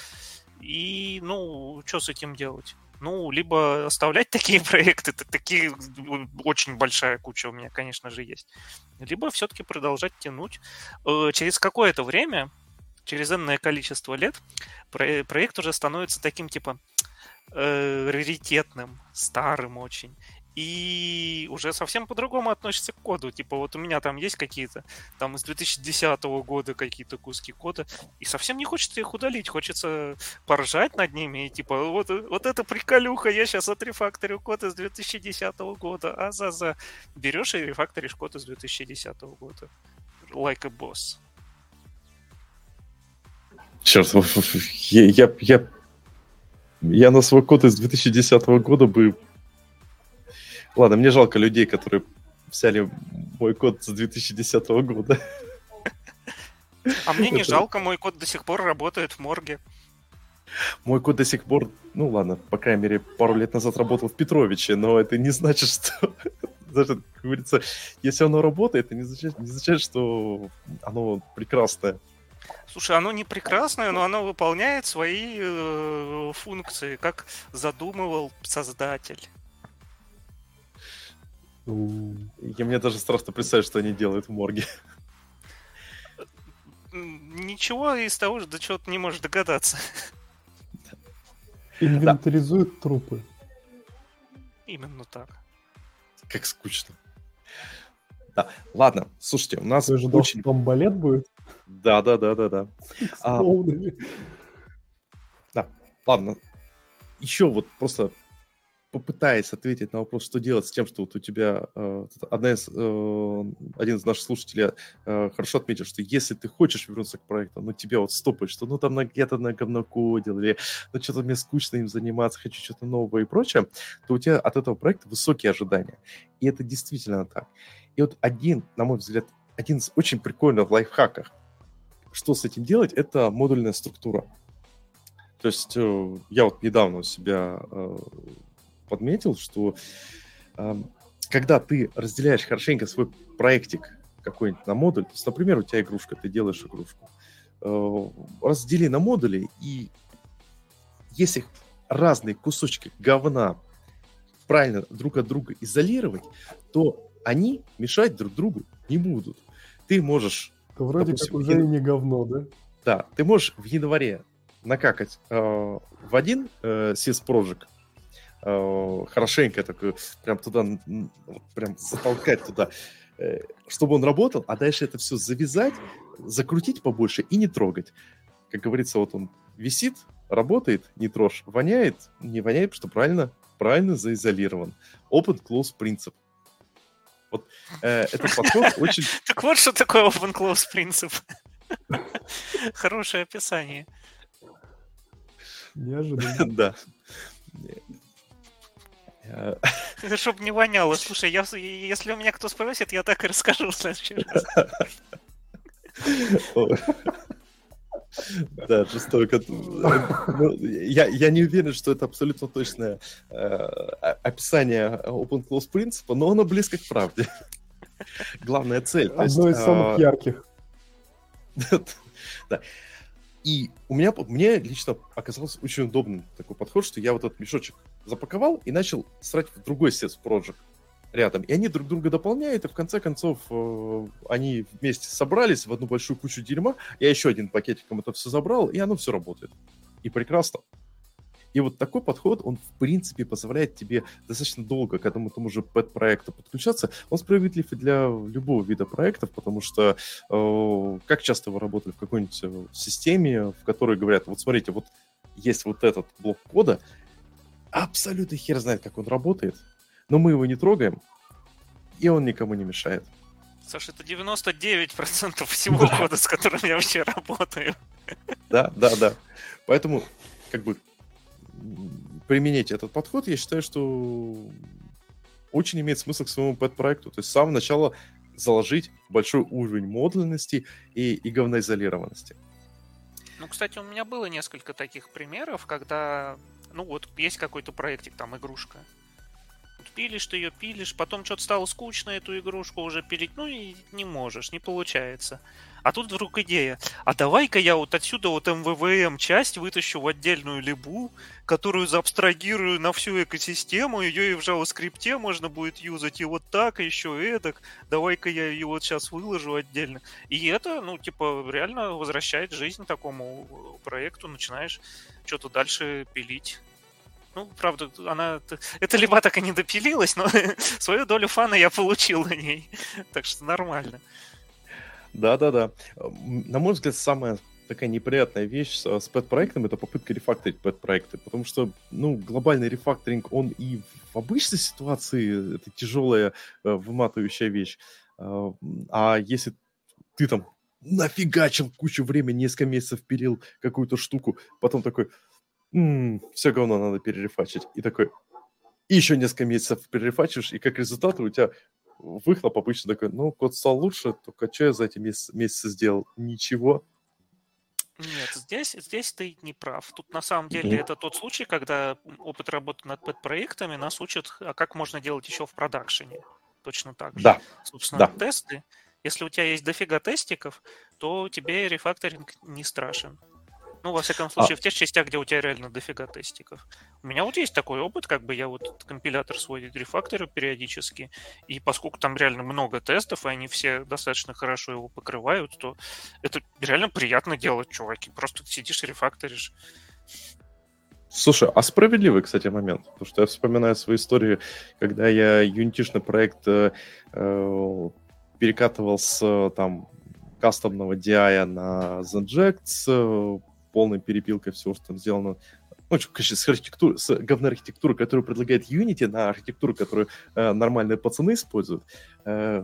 И, ну, что с этим делать? Ну, либо оставлять такие проекты, такие очень большая куча у меня, конечно же, есть. Либо все-таки продолжать тянуть. Э, через какое-то время, через энное количество лет, проект уже становится таким, типа, э, раритетным, старым очень и уже совсем по-другому относится к коду. Типа вот у меня там есть какие-то, там из 2010 года какие-то куски кода, и совсем не хочется их удалить, хочется поржать над ними, и типа вот, вот это приколюха, я сейчас отрефакторю код из 2010 года, а за за берешь и рефакторишь код из 2010 года. Like a boss. Черт, я, я, я, я на свой код из 2010 года бы Ладно, мне жалко людей, которые взяли мой код с 2010 года. А мне не жалко, мой код до сих пор работает в морге. Мой код до сих пор, ну ладно, по крайней мере, пару лет назад работал в Петровиче, но это не значит, что... Даже, как говорится, если оно работает, это не означает, не означает, что оно прекрасное. Слушай, оно не прекрасное, но оно выполняет свои э, функции, как задумывал создатель. И мне даже страшно представить, что они делают в морге. Ничего из того, до чего ты не можешь догадаться. Инвентаризуют да. трупы. Именно так. Как скучно. Да, ладно, слушайте, у нас Ты же очень... Там балет будет? Да, да, да, да, да. А... Да, ладно. Еще вот просто попытаясь ответить на вопрос, что делать с тем, что вот у тебя э, одна из, э, один из наших слушателей э, хорошо отметил, что если ты хочешь вернуться к проекту, но тебя вот стопает, что ну там на говно кодил, или ну что-то мне скучно им заниматься, хочу что-то новое и прочее, то у тебя от этого проекта высокие ожидания. И это действительно так. И вот один, на мой взгляд, один из очень прикольных лайфхаков. Что с этим делать? Это модульная структура. То есть э, я вот недавно у себя э, подметил, что э, когда ты разделяешь хорошенько свой проектик какой-нибудь на модуль, то есть, например, у тебя игрушка, ты делаешь игрушку, раздели на модули, и если разные кусочки говна правильно друг от друга изолировать, то они мешать друг другу не будут. Ты можешь... То вроде допустим, как уже ян... и не говно, да? Да, ты можешь в январе накакать э, в один э, SIS Project, э, хорошенько такой, прям туда, прям затолкать туда, э, чтобы он работал, а дальше это все завязать, закрутить побольше и не трогать. Как говорится, вот он висит, работает, не трожь, воняет, не воняет, потому что правильно, правильно заизолирован. Open close принцип. Вот э, этот подход очень... Так вот, что такое open close принцип. Хорошее описание. Неожиданно. Да. Чтобы не воняло. Слушай, я, если у меня кто спросит, я так и расскажу в следующий раз. Да, жестоко. Ну, я, я не уверен, что это абсолютно точное э, описание open close принципа, но оно близко к правде. Главная цель. Одно есть, из самых а... ярких. да. И у меня, мне лично оказался очень удобным такой подход, что я вот этот мешочек запаковал и начал срать в другой сет Project рядом. И они друг друга дополняют, и в конце концов э, они вместе собрались в одну большую кучу дерьма. Я еще один пакетиком это все забрал, и оно все работает. И прекрасно. И вот такой подход, он, в принципе, позволяет тебе достаточно долго к этому тому же пэт-проекту подключаться. Он справедлив и для любого вида проектов, потому что э, как часто вы работали в какой-нибудь э, системе, в которой говорят, вот смотрите, вот есть вот этот блок кода, абсолютно хер знает, как он работает, но мы его не трогаем, и он никому не мешает. Саша, это 99% всего кода, с которым я вообще работаю. Да, да, да. Поэтому, как бы, применить этот подход, я считаю, что очень имеет смысл к своему пэт-проекту. То есть с самого начала заложить большой уровень модульности и, и говноизолированности. Ну, кстати, у меня было несколько таких примеров, когда, ну вот, есть какой-то проектик, там, игрушка, пилишь ты ее, пилишь, потом что-то стало скучно эту игрушку уже пилить, ну и не можешь, не получается. А тут вдруг идея, а давай-ка я вот отсюда вот МВВМ часть вытащу в отдельную либу, которую заабстрагирую на всю экосистему, ее и в JavaScript можно будет юзать, и вот так, и еще эдак, давай-ка я ее вот сейчас выложу отдельно. И это, ну, типа, реально возвращает жизнь такому проекту, начинаешь что-то дальше пилить. Ну, правда, она... Эта либо так и не допилилась, но свою долю фана я получил на ней. Так что нормально. Да-да-да. На мой взгляд, самая такая неприятная вещь с, пэт-проектом это попытка рефакторить пэт-проекты, потому что, ну, глобальный рефакторинг, он и в обычной ситуации это тяжелая, э, выматывающая вещь. А, а если ты там нафигачил кучу времени, несколько месяцев пилил какую-то штуку, потом такой, м-м, все говно надо перерефачить. И такой, и еще несколько месяцев перерефачиваешь, и как результат у тебя выхлоп обычно такой, ну, код стал лучше, только что я за эти месяцы, месяцы сделал? Ничего. Нет, здесь, здесь ты не прав. Тут на самом деле mm-hmm. это тот случай, когда опыт работы над проектами нас учат, а как можно делать еще в продакшене. Точно так же. Да. Собственно, да. тесты. Если у тебя есть дофига тестиков, то тебе рефакторинг не страшен. Ну, во всяком случае, а. в тех частях, где у тебя реально дофига тестиков. У меня вот есть такой опыт, как бы я вот компилятор свой рефакторю периодически, и поскольку там реально много тестов, и они все достаточно хорошо его покрывают, то это реально приятно делать, чуваки. Просто сидишь и рефакторишь. Слушай, а справедливый, кстати, момент, потому что я вспоминаю свою историю, когда я юнитишный проект э, э, перекатывал с там кастомного DI на ZenJect, полной перепилкой всего, что там сделано ну, с, архитектурой, с говной архитектурой, которую предлагает Unity, на архитектуру, которую э, нормальные пацаны используют. Э,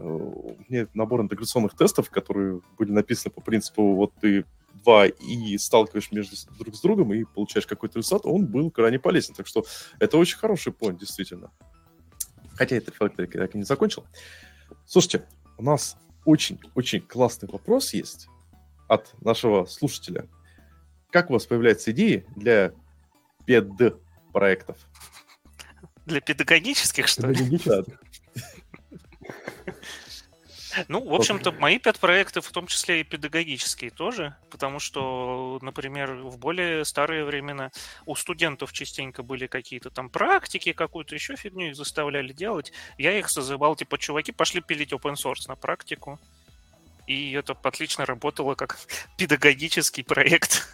мне набор интеграционных тестов, которые были написаны по принципу, вот ты два и сталкиваешь между друг с другом и получаешь какой-то результат, он был крайне полезен. Так что это очень хороший point, действительно. Хотя это Factory так и не закончил. Слушайте, у нас очень-очень классный вопрос есть от нашего слушателя. Как у вас появляются идеи для пед-проектов? Для педагогических, что ли? Ну, в общем-то, мои пять проектов, в том числе и педагогические тоже, потому что, например, в более старые времена у студентов частенько были какие-то там практики, какую-то еще фигню их заставляли делать. Я их созывал, типа, чуваки, пошли пилить open source на практику. И это отлично работало как педагогический проект.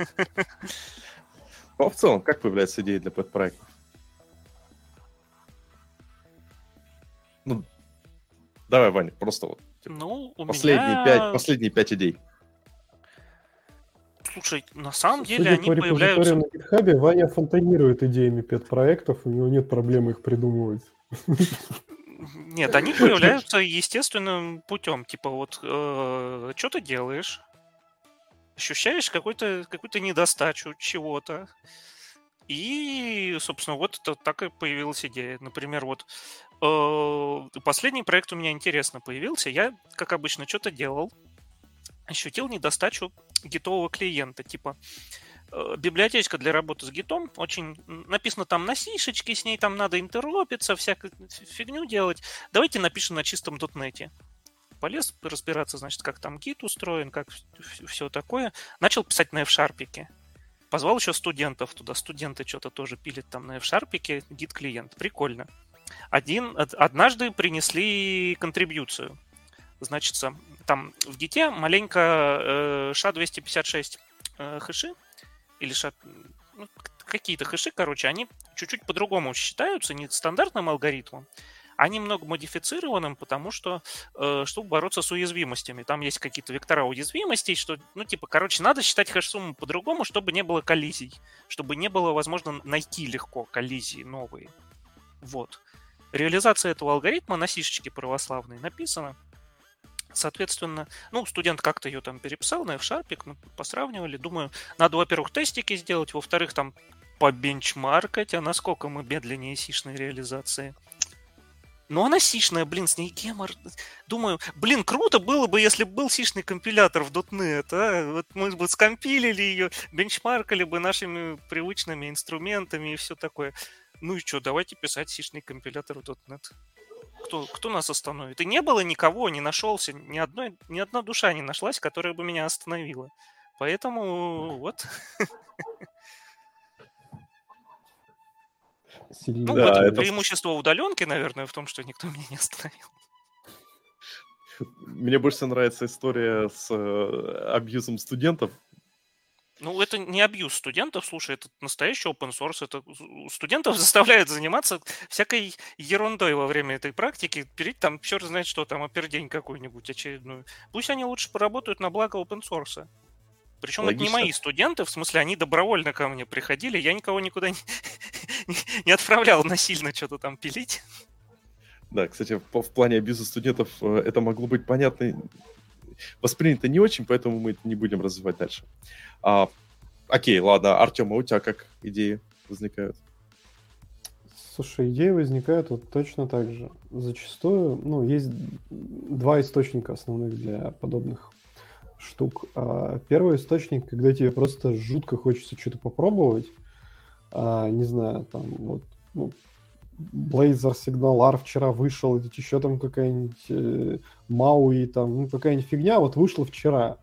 Ну, а в целом, как появляется идея для подпроектов? Ну, давай, Ваня, просто вот Типа, ну, у последние, меня... пять, последние пять идей. Слушай, на самом деле Судя они по появляются... на GitHub, Ваня фонтанирует идеями пет-проектов, у него нет проблем их придумывать. Нет, они появляются естественным путем. Типа вот, э, что ты делаешь? Ощущаешь какой-то какую-то недостачу чего-то. И, собственно, вот это так и появилась идея. Например, вот э, последний проект у меня интересно появился. Я, как обычно, что-то делал, ощутил недостачу гитового клиента. Типа, э, библиотечка для работы с гитом, очень написано там на сишечке, с ней там надо интеропиться, всякую фигню делать. Давайте напишем на чистом дотнете. Полез разбираться, значит, как там гит устроен, как все такое. Начал писать на F-Sharp. Позвал еще студентов туда. Студенты что-то тоже пилят там на F-Sharp, гид-клиент. Прикольно. Один, однажды принесли контрибьюцию. Значит, там в гите маленько э, SHA-256 э, хэши, или SHA, ну, какие-то хэши, короче, они чуть-чуть по-другому считаются, не стандартным алгоритмом, а немного модифицированным, потому что, э, чтобы бороться с уязвимостями. Там есть какие-то вектора уязвимостей, что, ну, типа, короче, надо считать хэш-сумму по-другому, чтобы не было коллизий, чтобы не было возможно найти легко коллизии новые. Вот. Реализация этого алгоритма на сишечке православной написана. Соответственно, ну, студент как-то ее там переписал на F-Sharp, мы посравнивали. Думаю, надо, во-первых, тестики сделать, во-вторых, там побенчмаркать, а насколько мы медленнее сишной реализации. Ну, она сишная, блин, с ней гемор. Думаю, блин, круто было бы, если бы был сишный компилятор в .NET, а? Вот мы бы скомпилили ее, бенчмаркали бы нашими привычными инструментами и все такое. Ну и что, давайте писать сишный компилятор в .NET. Кто, кто нас остановит? И не было никого, не нашелся, ни, одной, ни одна душа не нашлась, которая бы меня остановила. Поэтому вот. Ну, да, вот это... преимущество удаленки, наверное, в том, что никто меня не остановил. Мне больше нравится история с э, абьюзом студентов. Ну, это не абьюз студентов, слушай, это настоящий open source. Это студентов заставляют заниматься всякой ерундой во время этой практики, перейти там, черт знает что, там, опердень какую-нибудь очередную. Пусть они лучше поработают на благо open source. Причем Логично. это не мои студенты, в смысле, они добровольно ко мне приходили, я никого никуда не, не отправлял насильно что-то там пилить. Да, кстати, в, в плане абьюза студентов э, это могло быть понятно, воспринято не очень, поэтому мы это не будем развивать дальше. А, окей, ладно, Артем, а у тебя как идеи возникают? Слушай, идеи возникают вот точно так же. Зачастую, ну, есть два источника основных для подобных штук. А первый источник, когда тебе просто жутко хочется что-то попробовать, а, не знаю, там вот ну, Blazor R вчера вышел, еще там какая-нибудь э, Мауи, там, ну, какая-нибудь фигня, вот вышла вчера.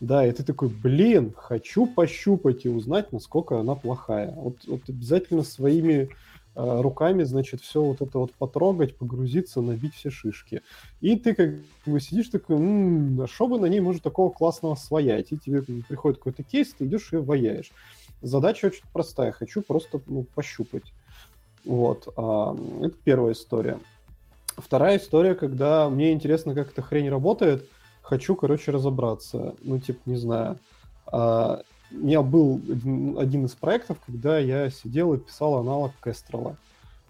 Да, и ты такой, блин, хочу пощупать и узнать, насколько она плохая. Вот, вот обязательно своими э, руками, значит, все вот это вот потрогать, погрузиться, набить все шишки. И ты как бы сидишь такой, м-м, а что бы на ней может такого классного своять? И тебе приходит какой-то кейс, ты идешь и ваяешь. Задача очень простая. Хочу просто ну, пощупать. Вот. А, это первая история. Вторая история, когда мне интересно, как эта хрень работает, хочу, короче, разобраться. Ну, типа, не знаю. А, у меня был один, из проектов, когда я сидел и писал аналог Кестрела.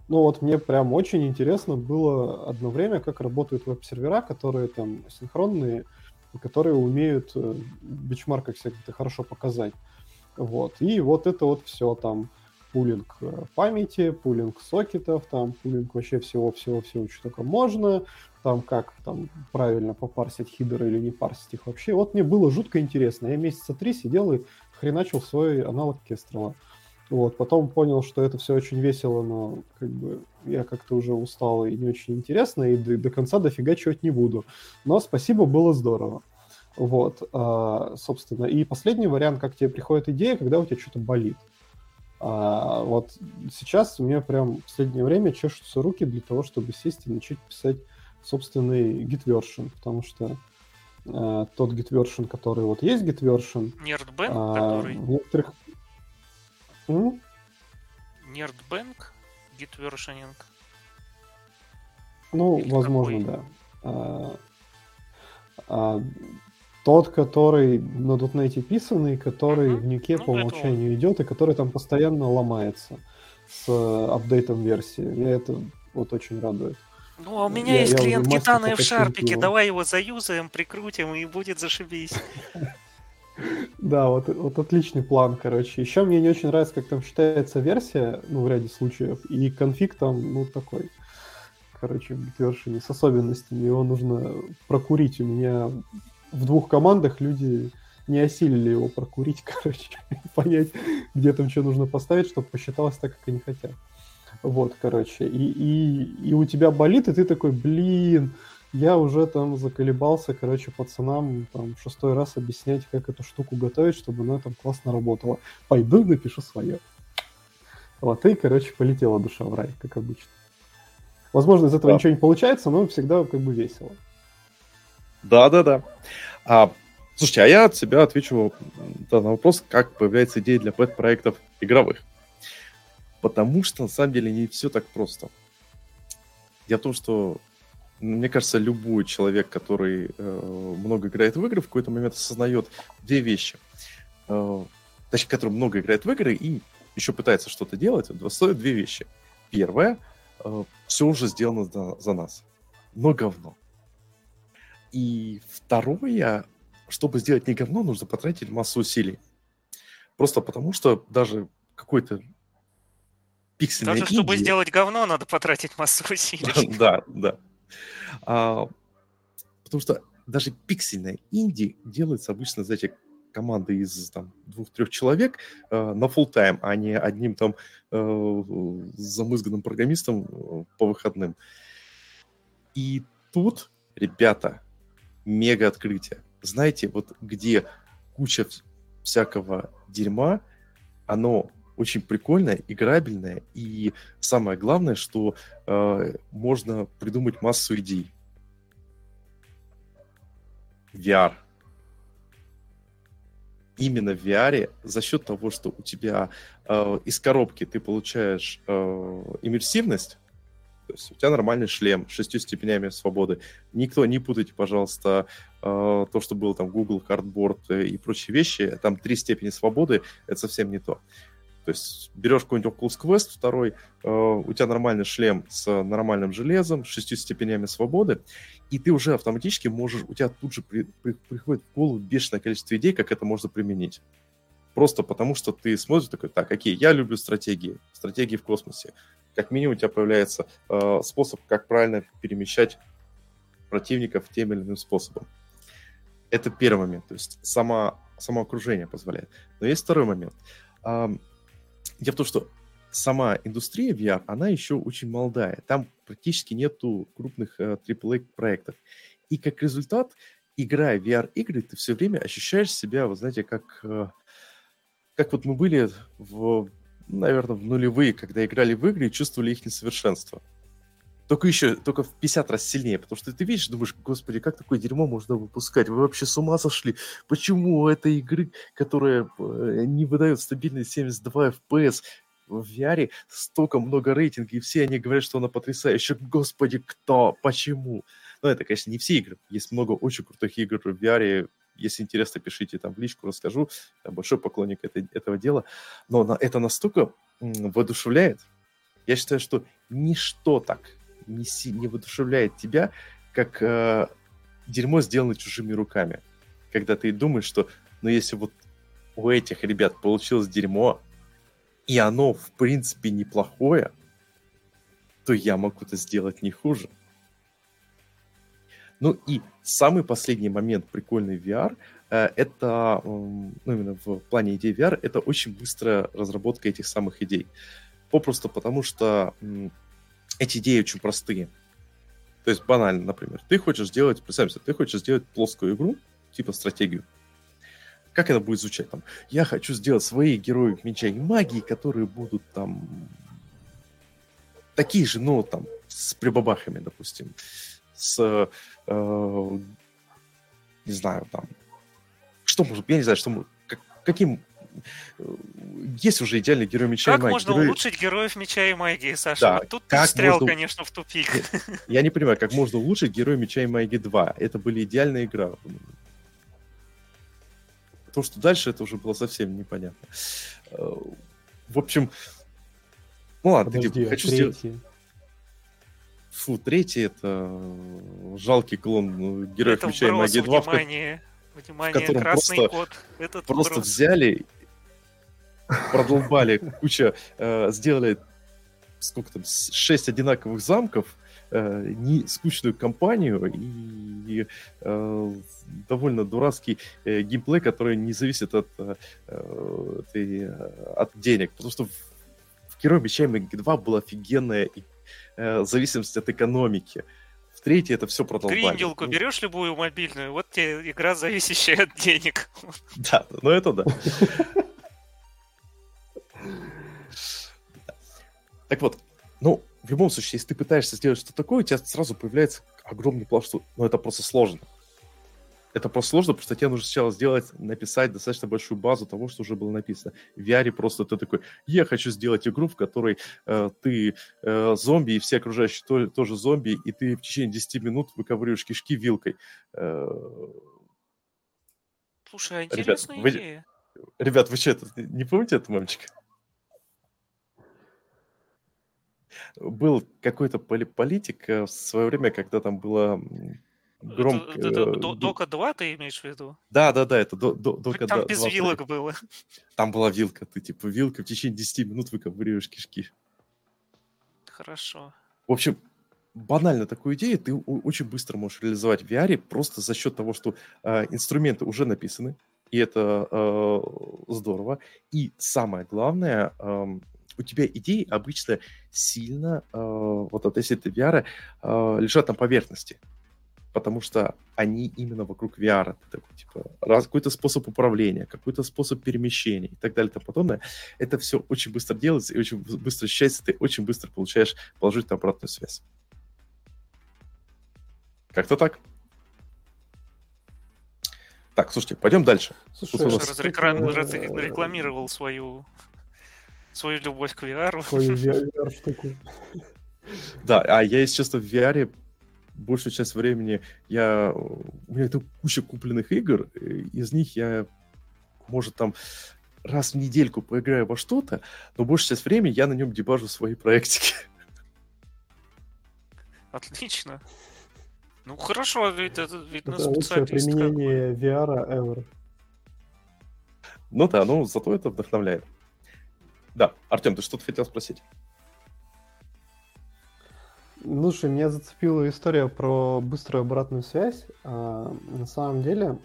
Ну вот мне прям очень интересно было одно время, как работают веб-сервера, которые там синхронные, которые умеют э, в бенчмарках всяких хорошо показать. Вот. И вот это вот все там пулинг э, памяти, пулинг сокетов, там пулинг вообще всего-всего-всего, что только можно, там как там правильно попарсить хидеры или не парсить их вообще. Вот мне было жутко интересно. Я месяца три сидел и хреначил свой аналог Кестрела. Вот, потом понял, что это все очень весело, но как бы я как-то уже устал и не очень интересно, и до, до конца дофига чего не буду. Но спасибо, было здорово. Вот, а, собственно. И последний вариант, как тебе приходит идея, когда у тебя что-то болит. А, вот сейчас у меня прям в последнее время чешутся руки для того, чтобы сесть и начать писать собственный git потому что а, тот git который вот есть git version... Nerdbank, а, который... Некоторых... М? Nerdbank, git versioning. Ну, Или возможно, какой? да. А, а, тот, который на .NET писанный, который uh-huh. в Нюке ну, по умолчанию это... идет, и который там постоянно ломается с э, апдейтом версии. Меня это вот очень радует. Ну, а у меня я, есть я клиент Гитана в шарпике, давай его заюзаем, прикрутим, и будет зашибись. Да, вот, вот отличный план, короче. Еще мне не очень нравится, как там считается версия, ну, в ряде случаев, и конфиг там, ну, такой, короче, в с особенностями. Его нужно прокурить. У меня в двух командах люди не осилили его прокурить, короче, понять, где там что нужно поставить, чтобы посчиталось так, как они хотят. Вот, короче, и, и, и у тебя болит, и ты такой, блин, я уже там заколебался, короче, пацанам там шестой раз объяснять, как эту штуку готовить, чтобы она там классно работала. Пойду напишу свое. Вот, и, короче, полетела душа в рай, как обычно. Возможно, из этого да. ничего не получается, но всегда как бы весело. Да-да-да. А, слушайте, а я от себя отвечу на вопрос, как появляется идея для пэт-проектов игровых. Потому что, на самом деле, не все так просто. Дело в том, что, мне кажется, любой человек, который э, много играет в игры, в какой-то момент осознает две вещи. Э, точнее, который много играет в игры и еще пытается что-то делать, стоят две вещи. Первое, э, все уже сделано за, за нас. Но говно. И второе, чтобы сделать не говно, нужно потратить массу усилий. Просто потому, что даже какой-то пиксельный Даже чтобы сделать говно, надо потратить массу усилий. Да, да. А, потому что даже пиксельная инди делается обычно, знаете, командой из там, двух-трех человек э, на full тайм а не одним там э, замызганным программистом э, по выходным. И тут, ребята, мега открытие. Знаете, вот где куча всякого дерьма, оно очень прикольное, играбельное, и самое главное, что э, можно придумать массу идей. VR. Именно в VR за счет того, что у тебя э, из коробки ты получаешь э, иммерсивность, то есть у тебя нормальный шлем с шестью степенями свободы. Никто, не путайте, пожалуйста, э, то, что было там Google, Cardboard и прочие вещи. Там три степени свободы, это совсем не то. То есть берешь какой-нибудь Oculus Quest второй, э, у тебя нормальный шлем с нормальным железом, с шестью степенями свободы, и ты уже автоматически можешь, у тебя тут же при, при, приходит в голову бешеное количество идей, как это можно применить. Просто потому, что ты смотришь такой, так, окей, я люблю стратегии, стратегии в космосе как минимум у тебя появляется э, способ, как правильно перемещать противников тем или иным способом. Это первый момент, то есть сама, само окружение позволяет. Но есть второй момент. Э, дело в том, что сама индустрия VR, она еще очень молодая. Там практически нету крупных э, AAA проектов. И как результат, играя в VR-игры, ты все время ощущаешь себя, вы знаете, как, э, как вот мы были в наверное, в нулевые, когда играли в игры и чувствовали их несовершенство. Только еще, только в 50 раз сильнее, потому что ты видишь, думаешь, господи, как такое дерьмо можно выпускать? Вы вообще с ума сошли? Почему у этой игры, которая э, не выдает стабильный 72 FPS, в VR столько много рейтинга, и все они говорят, что она потрясающая. Господи, кто? Почему? Ну, это, конечно, не все игры. Есть много очень крутых игр в VR, если интересно, пишите там в личку, расскажу. Я большой поклонник этой, этого дела. Но на, это настолько воодушевляет. Я считаю, что ничто так не, не воодушевляет тебя, как э, дерьмо, сделано чужими руками. Когда ты думаешь, что, ну, если вот у этих ребят получилось дерьмо, и оно, в принципе, неплохое, то я могу это сделать не хуже. Ну и самый последний момент прикольный VR э, это, ну, именно в плане идей VR, это очень быстрая разработка этих самых идей. Попросту потому, что эти идеи очень простые. То есть банально, например, ты хочешь сделать, представь ты хочешь сделать плоскую игру, типа стратегию. Как это будет звучать там? Я хочу сделать своих героев меча и магии, которые будут там такие же, ну, там, с прибабахами, допустим, с, э, не знаю, там, что может, я не знаю, что, как, каким есть уже идеальный герой меча как и магии. Как можно герой... улучшить героев меча и магии, Саша? Да, вот тут ты встрял, можно... конечно, в тупик. Я не понимаю, как можно улучшить героя меча и магии 2. Это были идеальные игры. То, что дальше, это уже было совсем непонятно. Э, в общем, ну ладно, Подожди, а хочу третий? сделать... Фу, третий это жалкий клон ну, героев это меча и магии 2, внимание, в, внимание, в котором красный просто, код. Этот просто брос. взяли продолбали куча, э, сделали сколько там, шесть одинаковых замков, э, не скучную компанию и э, довольно дурацкий э, геймплей, который не зависит от, э, этой, от денег. Потому что в, Герой Меча и 2 была офигенная э, зависимость от экономики. В третьей это все продолбали. Гринделку Ну, берешь любую мобильную, вот тебе игра, зависящая от денег. Да, ну это да. Так вот, ну, в любом случае, если ты пытаешься сделать что-то такое, у тебя сразу появляется огромный пласт, что ну, это просто сложно. Это просто сложно, потому что тебе нужно сначала сделать, написать достаточно большую базу того, что уже было написано. В VR просто ты такой, я хочу сделать игру, в которой э, ты э, зомби, и все окружающие то, тоже зомби, и ты в течение 10 минут выковыриваешь кишки вилкой. Э, Слушай, а интересная вы- идея. Ребят, вы что, это, не помните этого мальчика? Был какой-то поли- политик э, в свое время, когда там было громко... Это- это э, г- Дока 2 ты имеешь в виду? Да, да, да, это до, до, Дока Там без 2. вилок было. Там была вилка, ты типа вилка в течение 10 минут выковыриваешь кишки. Хорошо. В общем, банально такую идею ты очень быстро можешь реализовать в VR просто за счет того, что э, инструменты уже написаны, и это э, здорово. И самое главное, эм, у тебя идеи обычно сильно, э, вот от если ты VR, э, лежат на поверхности. Потому что они именно вокруг VR. Ты такой, типа, раз, какой-то способ управления, какой-то способ перемещения и так далее и тому подобное. Это все очень быстро делается и очень быстро ощущается, ты очень быстро получаешь положительную обратную связь. Как-то так. Так, слушайте, пойдем дальше. Слушай, Тут нас- разреклам- э, свою свою любовь к VR. Твою VR-штуку. Да, а я, если честно, в VR большую часть времени я... У меня тут куча купленных игр, из них я, может, там раз в недельку поиграю во что-то, но большую часть времени я на нем дебажу свои проектики. Отлично. Ну хорошо, ведь это видно Это лучшее применение VR ever. Ну да, ну зато это вдохновляет. Да, Артем, ты что-то хотел спросить? Ну, слушай, меня зацепила история про быструю обратную связь. А, на самом деле,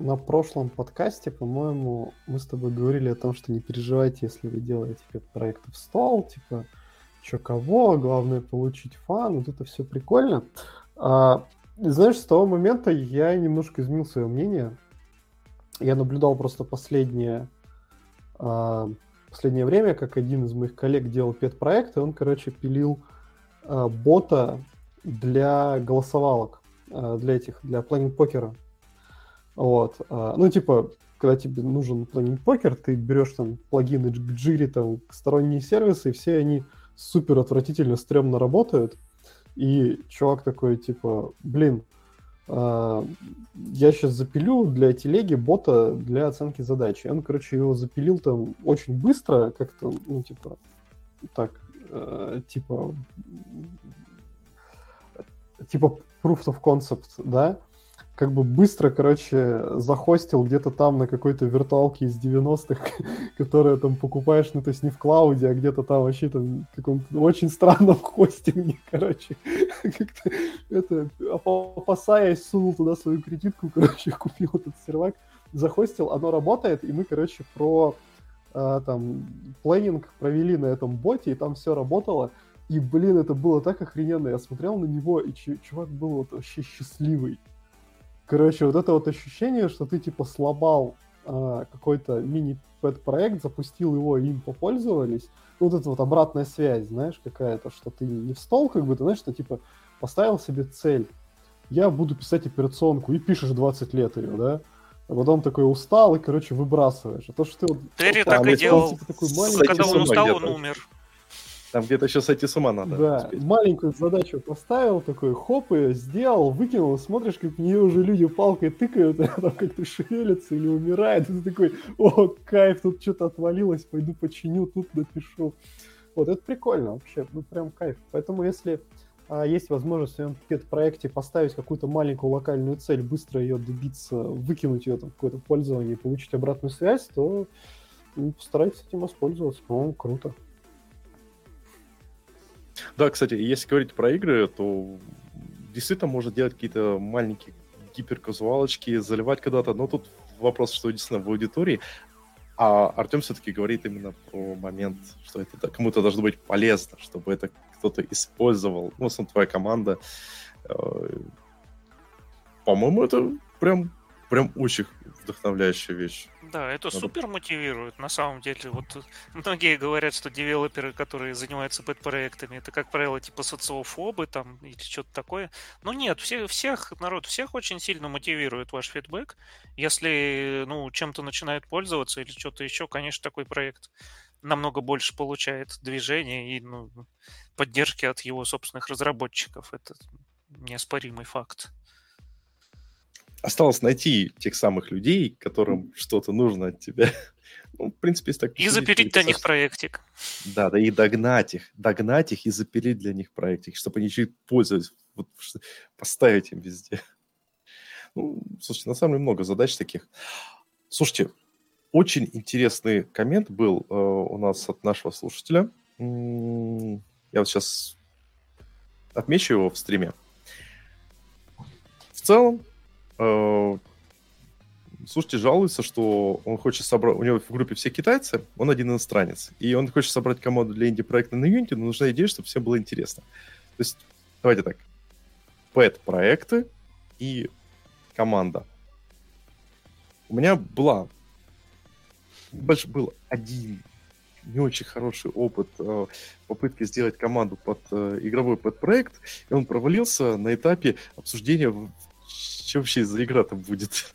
на прошлом подкасте, по-моему, мы с тобой говорили о том, что не переживайте, если вы делаете какой-то проект в стол, типа, чё кого, главное получить фан, вот это все прикольно. А, знаешь, с того момента я немножко изменил свое мнение. Я наблюдал просто последнее, а, последнее время, как один из моих коллег делал пет-проект, и он, короче, пилил бота для голосовалок, а, для этих, для планинг покера. Вот. а, Ну, типа, когда тебе нужен планинг покер, ты берешь там плагины к Jira, там, сторонние сервисы, и все они супер отвратительно, стрёмно работают. И чувак такой, типа, блин, я сейчас запилю для телеги бота для оценки задачи. Он, короче, его запилил там очень быстро, как-то, ну, типа, так, э, типа, типа proof of concept, да, как бы быстро, короче, захостил где-то там на какой-то виртуалке из 90-х, которая там покупаешь, ну, то есть не в клауде, а где-то там вообще там каком-то очень странном хостинге, короче. Как-то это, опасаясь, сунул туда свою кредитку, короче, купил этот сервак, захостил, оно работает, и мы, короче, про там плейнинг провели на этом боте, и там все работало. И, блин, это было так охрененно. Я смотрел на него, и чувак был вот вообще счастливый. Короче, вот это вот ощущение, что ты типа слабал э, какой-то мини-пэт-проект, запустил его, и им попользовались. Вот это вот обратная связь, знаешь, какая-то, что ты не в стол, как бы, ты знаешь, что типа поставил себе цель. Я буду писать операционку, и пишешь 20 лет ее, да? А потом такой устал и, короче, выбрасываешь. А то, что ты вот... Терри так и делал. Типа, такой маленький... Когда он устал, он умер. Там где-то еще сойти с ума надо. Да, успеть. маленькую задачу поставил, такой хоп, ее сделал, выкинул, смотришь, как в нее уже люди палкой тыкают, а там как-то шевелится или умирает, и ты такой, о, кайф, тут что-то отвалилось, пойду починю, тут напишу. Вот, это прикольно вообще, ну прям кайф. Поэтому если есть возможность в своем проекте поставить какую-то маленькую локальную цель, быстро ее добиться, выкинуть ее там в какое-то пользование и получить обратную связь, то ну, постарайтесь этим воспользоваться, по-моему, круто. Да, кстати, если говорить про игры, то действительно можно делать какие-то маленькие гиперказуалочки, заливать когда-то, но тут вопрос, что действительно в аудитории, а Артем все-таки говорит именно про момент, что это кому-то должно быть полезно, чтобы это кто-то использовал. Ну, сам твоя команда. Э, по-моему, это прям прям очень вдохновляющая вещь. Да, это Надо... супер мотивирует, на самом деле. Вот многие говорят, что девелоперы, которые занимаются пэт-проектами, это, как правило, типа социофобы там или что-то такое. Но нет, все, всех, народ, всех очень сильно мотивирует ваш фидбэк. Если, ну, чем-то начинают пользоваться или что-то еще, конечно, такой проект намного больше получает движения и ну, поддержки от его собственных разработчиков. Это неоспоримый факт осталось найти тех самых людей, которым что-то нужно от тебя. Ну, в принципе, если так... И запереть для них проектик. Да, да, и догнать их. Догнать их и запереть для них проектик, чтобы они еще пользовались. Вот, поставить им везде. Ну, слушайте, на самом деле много задач таких. Слушайте, очень интересный коммент был э, у нас от нашего слушателя. Я вот сейчас отмечу его в стриме. В целом, Э, слушайте, жалуется, что он хочет собрать... У него в группе все китайцы, он один иностранец. И он хочет собрать команду для инди-проекта на Unity, но нужна идея, чтобы всем было интересно. То есть, давайте так. Пэт-проекты и команда. У меня была... Больше был один не очень хороший опыт э, попытки сделать команду под э, игровой подпроект, и он провалился на этапе обсуждения что вообще за игра там будет?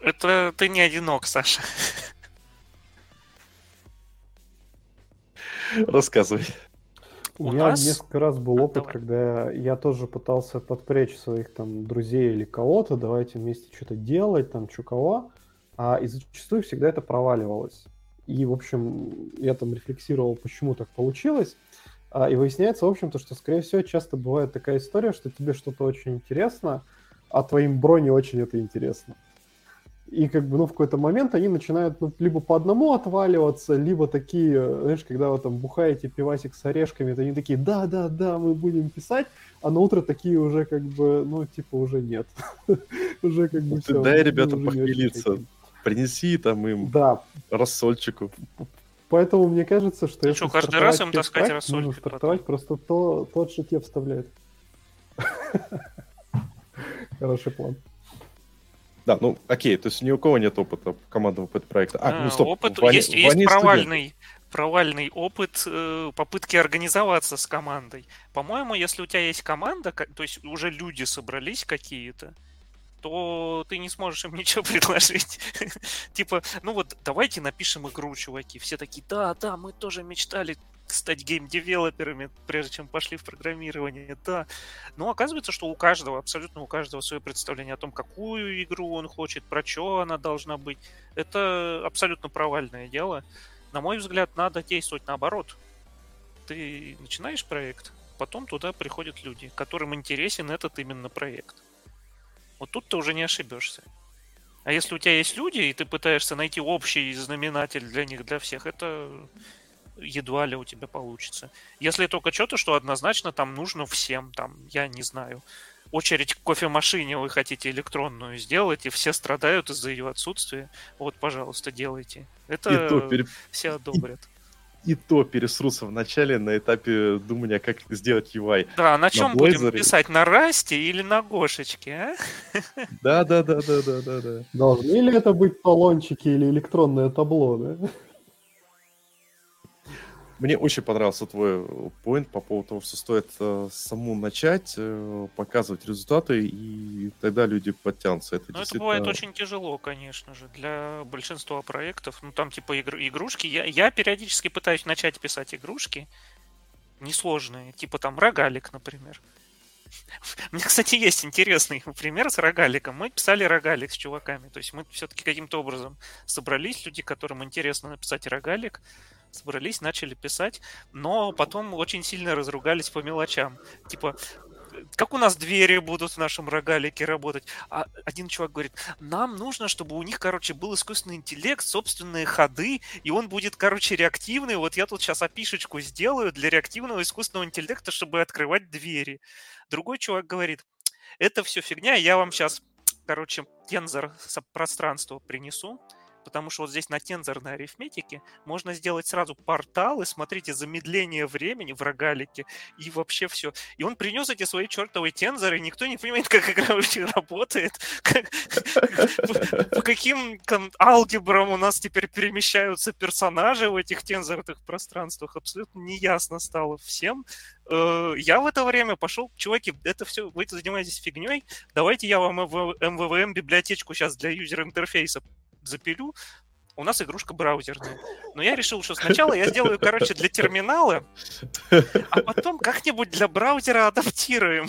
Это ты не одинок, Саша. Рассказывай. У, У меня нас... несколько раз был опыт, Давай. когда я тоже пытался подпречь своих там друзей или кого-то, давайте вместе что-то делать, там, что кого, а, и зачастую всегда это проваливалось. И, в общем, я там рефлексировал, почему так получилось. А, и выясняется, в общем-то, что, скорее всего, часто бывает такая история, что тебе что-то очень интересно, а твоим броне очень это интересно. И как бы, ну, в какой-то момент они начинают ну, либо по одному отваливаться, либо такие, знаешь, когда вы там бухаете пивасик с орешками, то они такие, да-да-да, мы будем писать, а на утро такие уже как бы, ну, типа, уже нет. уже как бы все. Дай ребятам похмелиться. Принеси там им да. рассольчику. Поэтому мне кажется, что... Ну что, каждый раз им таскать рассольчик? Нужно стартовать просто то, тот, что тебе вставляет. Хороший план. Да, ну окей, то есть ни у кого нет опыта командного проекта. А, ну стоп, опыт, Ваня, есть, Ваня есть провальный, провальный опыт э, попытки организоваться с командой. По-моему, если у тебя есть команда, то есть уже люди собрались какие-то, то ты не сможешь им ничего предложить. типа, ну вот давайте напишем игру, чуваки. Все такие, да, да, мы тоже мечтали стать game developer ами, прежде чем пошли в программирование, да. Но оказывается, что у каждого, абсолютно у каждого свое представление о том, какую игру он хочет, про что она должна быть. Это абсолютно провальное дело. На мой взгляд, надо действовать наоборот. Ты начинаешь проект, потом туда приходят люди, которым интересен этот именно проект. Вот тут ты уже не ошибешься. А если у тебя есть люди, и ты пытаешься найти общий знаменатель для них, для всех, это едва ли у тебя получится. Если только что-то, что однозначно там нужно всем, там, я не знаю, очередь к кофемашине вы хотите электронную сделать, и все страдают из-за ее отсутствия, вот, пожалуйста, делайте. Это то пере... все одобрят. И, то пересрутся в начале на этапе думания, как сделать UI. Да, на чем на будем писать? На расте или на Гошечке, а? Да, да, да, да, да, да, да. Должны ли это быть талончики или электронное табло, да? Мне очень понравился твой поинт по поводу того, что стоит э, саму начать, э, показывать результаты, и тогда люди подтянутся. Это, ну, действительно... это бывает очень тяжело, конечно же, для большинства проектов. Ну, там типа игр... игрушки. Я, я периодически пытаюсь начать писать игрушки несложные, типа там рогалик, например. У меня, кстати, есть интересный пример с рогаликом. Мы писали рогалик с чуваками. То есть мы все-таки каким-то образом собрались, люди, которым интересно написать рогалик, собрались, начали писать, но потом очень сильно разругались по мелочам. Типа, как у нас двери будут в нашем рогалике работать? А один чувак говорит, нам нужно, чтобы у них, короче, был искусственный интеллект, собственные ходы, и он будет, короче, реактивный. Вот я тут сейчас опишечку сделаю для реактивного искусственного интеллекта, чтобы открывать двери. Другой чувак говорит, это все фигня, я вам сейчас, короче, тензор пространства принесу, потому что вот здесь на тензорной арифметике можно сделать сразу порталы, смотрите, замедление времени в рогалике и вообще все. И он принес эти свои чертовые тензоры, и никто не понимает, как игра вообще работает, по каким алгебрам у нас теперь перемещаются персонажи в этих тензорных пространствах, абсолютно неясно стало всем. Э, я в это время пошел, чуваки, это все, вы занимаетесь фигней, давайте я вам MVVM библиотечку сейчас для юзер-интерфейса запилю, у нас игрушка браузерная. Но я решил, что сначала я сделаю, короче, для терминала, а потом как-нибудь для браузера адаптируем.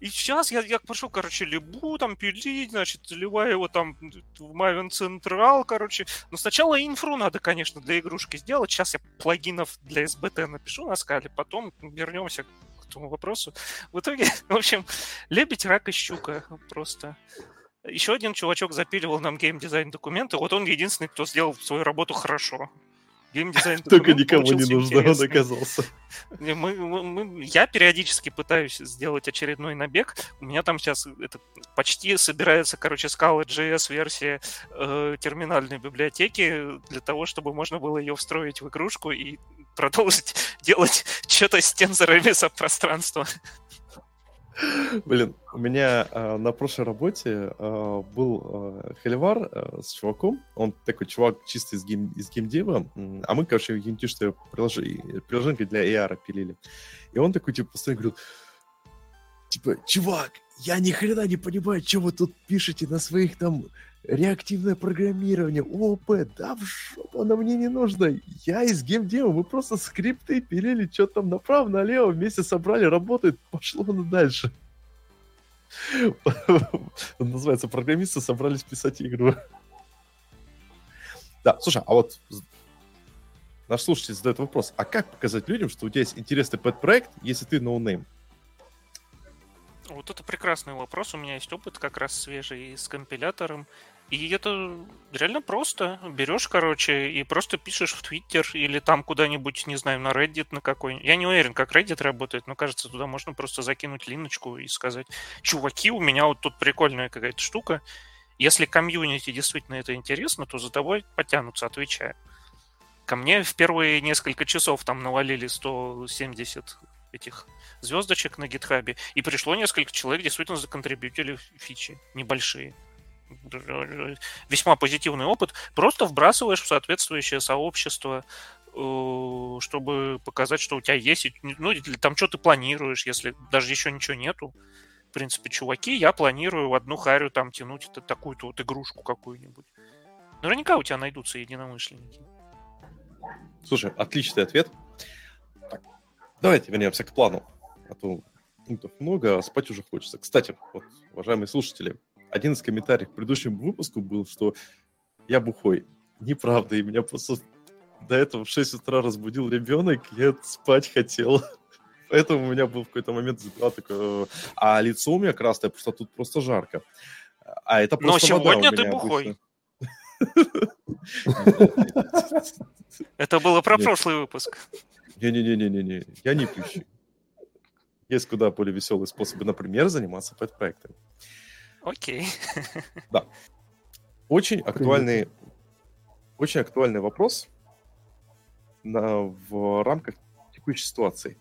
И сейчас я, я пошел, короче, либу там пилить, значит, заливаю его там в Maven Central, короче. Но сначала инфру надо, конечно, для игрушки сделать. Сейчас я плагинов для SBT напишу на скале, потом вернемся к этому вопросу. В итоге, в общем, лебедь, рак и щука просто. Еще один чувачок запиливал нам геймдизайн документы. Вот он единственный, кто сделал свою работу хорошо. Геймдизайн Только никому не нужно, он оказался. Мы, мы, мы, я периодически пытаюсь сделать очередной набег. У меня там сейчас это почти собирается, короче, Scala.js версия э, терминальной библиотеки для того, чтобы можно было ее встроить в игрушку и продолжить делать что-то с тензорами сопространства. Блин, у меня э, на прошлой работе э, был э, Холивар э, с чуваком. Он такой чувак чисто из, game, из gamedev а. А мы, короче, геймдишное приложение, приложение для AR пилили. И он такой, типа, постоянно говорил, типа, чувак, я ни хрена не понимаю, что вы тут пишете на своих там реактивное программирование, ООП, да в жопу, оно мне не нужно. Я из gamedev а, мы просто скрипты пилили, что там направо-налево, вместе собрали, работает, пошло на дальше. Называется «Программисты собрались писать игру». Да, слушай, а вот наш слушатель задает вопрос, а как показать людям, что у тебя есть интересный pet-проект, если ты no-name? Вот это прекрасный вопрос. У меня есть опыт как раз свежий с компилятором. И это реально просто. Берешь, короче, и просто пишешь в Твиттер или там куда-нибудь, не знаю, на Reddit на какой Я не уверен, как Reddit работает, но кажется, туда можно просто закинуть линочку и сказать, чуваки, у меня вот тут прикольная какая-то штука. Если комьюнити действительно это интересно, то за тобой потянутся, отвечаю. Ко мне в первые несколько часов там навалили 170 этих звездочек на гитхабе, и пришло несколько человек, действительно законтрибьютили фичи небольшие весьма позитивный опыт, просто вбрасываешь в соответствующее сообщество, э, чтобы показать, что у тебя есть, ну, или там что ты планируешь, если даже еще ничего нету. В принципе, чуваки, я планирую в одну харю там тянуть такую-то вот игрушку какую-нибудь. Наверняка у тебя найдутся единомышленники. Слушай, отличный ответ. Так, давайте вернемся к плану. А то пунктов много, а спать уже хочется. Кстати, вот, уважаемые слушатели, один из комментариев к предыдущему выпуску был, что я бухой. Неправда, и меня просто до этого в 6 утра разбудил ребенок, я спать хотел. Поэтому у меня был в какой-то момент запила такое... А лицо у меня красное, потому что тут просто жарко. А это Но просто у сегодня ты меня бухой. Это было про прошлый выпуск. Не-не-не-не-не, я не пьющий. Есть куда более веселые способы, например, заниматься пэт-проектами. Окей. Очень актуальный, очень актуальный вопрос на, в рамках текущей ситуации.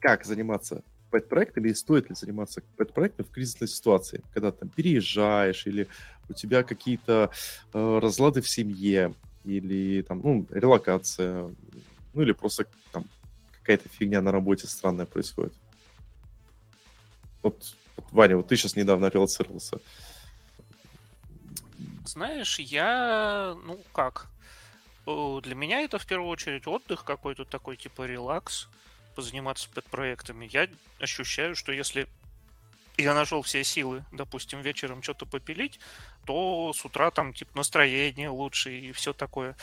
Как заниматься пэт-проектами и стоит ли заниматься пэт-проектом в кризисной ситуации, когда там переезжаешь или у тебя какие-то э, разлады в семье или там, ну, релокация, ну или просто там какая-то фигня на работе странная происходит. Вот, Ваня, вот ты сейчас недавно релацировался. Знаешь, я, ну как, Э, для меня это в первую очередь отдых какой-то такой, типа релакс, позаниматься пэт-проектами. Я ощущаю, что если я нашел все силы, допустим, вечером что-то попилить, то с утра там типа настроение лучше и все такое.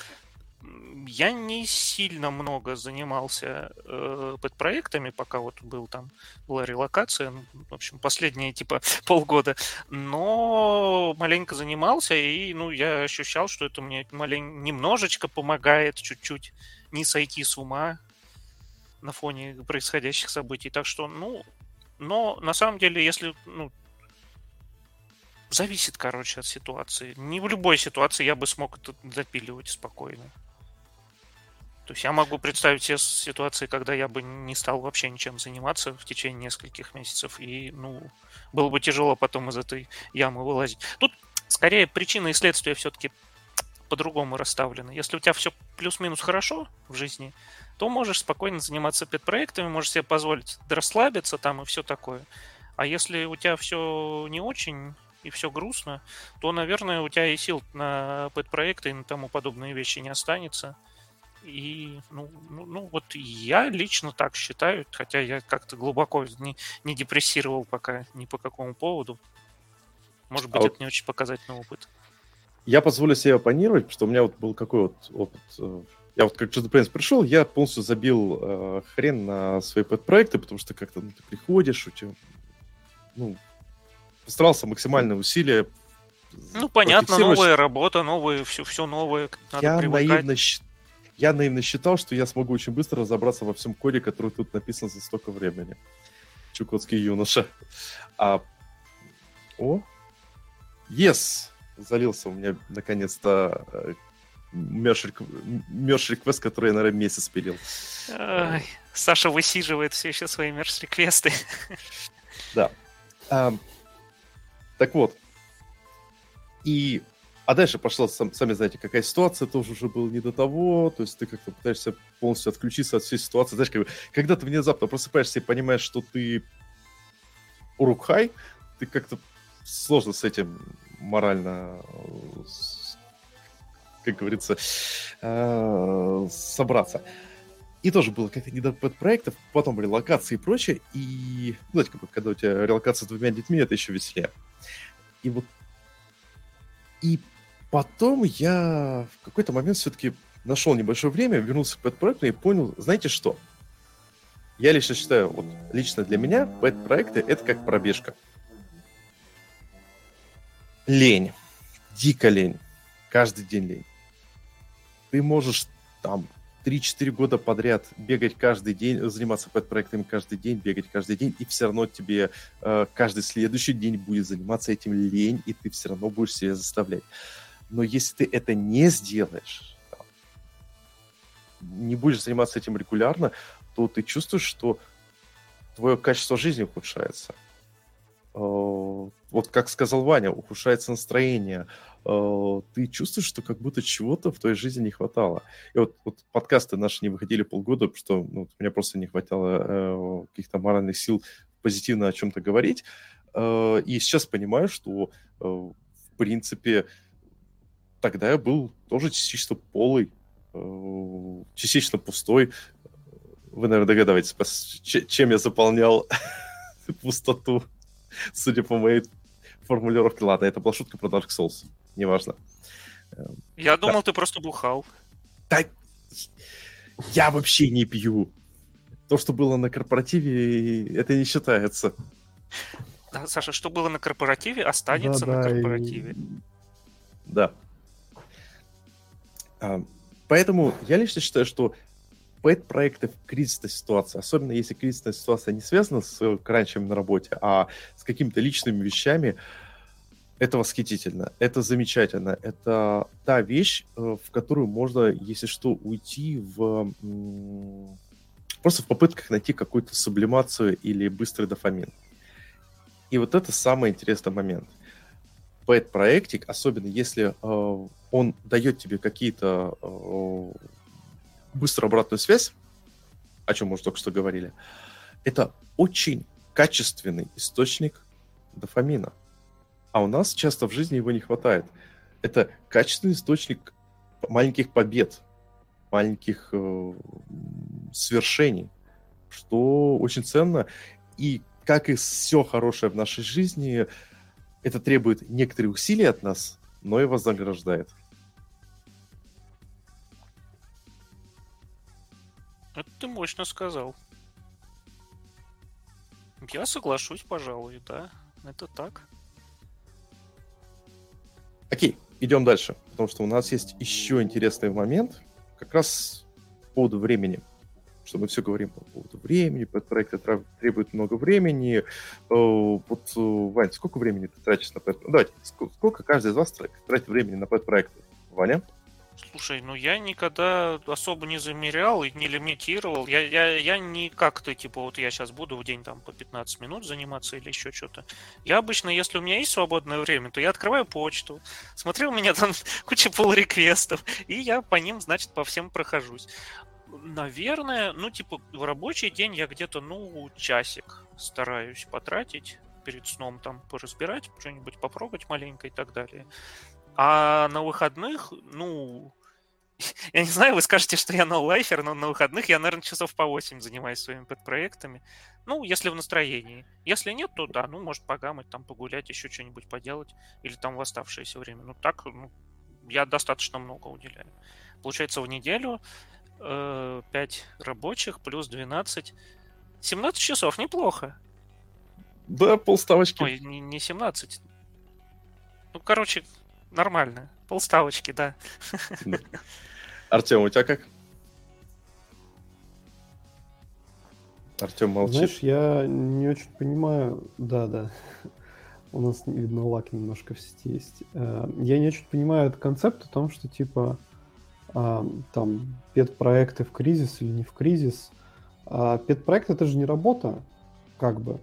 Я не сильно много занимался э, пэт-проектами, пока вот был там, была релокация, ну, в общем, последние типа полгода, но маленько занимался, и ну, я ощущал, что это мне малень... немножечко помогает чуть-чуть не сойти с ума на фоне происходящих событий. Так что, ну, но на самом деле, если, ну, зависит, короче, от ситуации. Не в любой ситуации я бы смог это запиливать спокойно. То есть я могу представить все ситуации, когда я бы не стал вообще ничем заниматься в течение нескольких месяцев, и, ну, было бы тяжело потом из этой ямы вылазить. Тут скорее причины и следствия все-таки по-другому расставлены. Если у тебя все плюс-минус хорошо в жизни, то можешь спокойно заниматься пет-проектами, можешь себе позволить расслабиться там и все такое. А если у тебя все не очень и все грустно, то, наверное, у тебя и сил на пет-проекты и на тому подобные вещи не останется. И, ну, ну, ну, вот я лично так считаю, хотя я как-то глубоко не, не депрессировал пока ни по какому поводу. Может быть, А это вот- не очень показательный опыт. Я позволю себе оппонировать, потому что у меня вот был какой вот опыт. э, Я вот как JetBrains пришел, я полностью забил э, хрен на свои пэт-проекты, потому что как-то ну, ты приходишь, у тебя, ну, постарался максимальное усилие. Ну, понятно, новая работа, новое, все, все новое, надо я привыкать. наивно, щ- я наивно считал, что я смогу очень быстро разобраться во всем коде, который тут написан за столько времени. Чукотский юноша. А... О! Yes! Залился у меня наконец-то э, мерш реквест, который я, наверное, месяц пилил. Ай, Саша высиживает все еще свои мерч-реквесты. А, так вот. И... А дальше пошла, сам- сами знаете, какая ситуация, тоже уже было не до того, то есть ты как-то пытаешься полностью отключиться от всей ситуации. Знаешь, как когда ты внезапно просыпаешься и понимаешь, что ты урукхай, ты как-то сложно с этим морально, э, как говорится, э, собраться. И тоже было как-то не до проектов, потом релокации и прочее. И, ну, знаете, как когда у тебя релокация с двумя детьми, это еще веселее. И вот... И потом я в какой-то момент все-таки нашел небольшое время, вернулся к пэт-проекту и понял, знаете что? Я лично считаю, вот лично для меня пэт-проекты — это как пробежка. Лень. Дико лень. Каждый день лень. Ты можешь там 3-4 года подряд бегать каждый день, заниматься пэт-проектами каждый день, бегать каждый день, и все равно тебе э, каждый следующий день будет заниматься этим лень, и ты все равно будешь себя заставлять. Но если ты это не сделаешь, не будешь заниматься этим регулярно, то ты чувствуешь, что твое качество жизни ухудшается. Э, Вот как сказал Ваня, ухудшается настроение. Э, Ты чувствуешь, что как будто чего-то в твоей жизни не хватало. И вот, вот подкасты наши не выходили полгода, потому что ну, у меня просто не хватало э, каких-то моральных сил позитивно о чем-то говорить. И сейчас понимаю, что, в принципе, тогда я был тоже частично полый, э, частично пустой. Вы, наверное, догадываетесь, чем я заполнял пустоту, судя по моей формулировке. Ладно, это была шутка про Dark Souls. Неважно. Я думал, ты просто бухал. Так, я вообще не пью. То, что было на корпоративе, это не считается. Да, Саша, что было на корпоративе, останется да, на корпоративе. И... Да. А, поэтому я лично считаю, что пэт-проекты в кризисной ситуации, особенно если кризисная ситуация не связана с кранчем на работе, а с какими-то личными вещами, это восхитительно, это замечательно, это та вещь, э, в которую можно, если что, уйти в просто в попытках найти какую-то сублимацию или быстрый дофамин. И вот это самый интересный момент. Пэт-проектик, особенно если э, он дает тебе какие-то э, быструю обратную связь, о чем мы уже только что говорили, это очень качественный источник дофамина а у нас часто в жизни его не хватает. Это качественный источник маленьких побед, маленьких э, свершений, что очень ценно. И как и все хорошее в нашей жизни, это требует некоторые усилия от нас, но и вознаграждает. Это ты мощно сказал. Я соглашусь, пожалуй, да. Это так. Окей, идем дальше, потому что у нас есть еще интересный момент, как раз по поводу времени. Что мы все говорим по поводу времени, проекты требуют много времени. Э, вот, э, Вань, сколько времени ты тратишь на пэт? Давайте, сколько каждый из вас тратит времени на пэт-проекты? Ваня? Слушай, ну я никогда особо не замерял и не лимитировал. Я, я, я не как-то, типа, вот я сейчас буду в день там по 15 минут заниматься или еще что-то. Я обычно, если у меня есть свободное время, то я открываю почту, смотрю, у меня там куча пол реквестов, и я по ним, значит, по всем прохожусь. Наверное, ну, типа, в рабочий день я где-то, ну, часик стараюсь потратить перед сном там поразбирать, что-нибудь попробовать маленько и так далее. А на выходных, ну, я не знаю, вы скажете, что я ноу-лайфер, но на выходных я, наверное, часов по 8 занимаюсь своими подпроектами. Ну, если в настроении. Если нет, то да, ну, может погамать, там погулять, еще что-нибудь поделать. Или там в оставшееся время. Ну, так, ну, я достаточно много уделяю. Получается, в неделю э, 5 рабочих плюс 12. 17 часов, неплохо. Да, полставочки. Ой, не, не 17. Ну, короче, нормально. Полставочки, да. Артем, у тебя как? Артем молчит. Знаешь, я не очень понимаю... Да, да. У нас, видно, лак немножко в сети есть. Э, я не очень понимаю этот концепт о том, что, типа, а, там, педпроекты в кризис или не в кризис. А педпроект — это же не работа, как бы.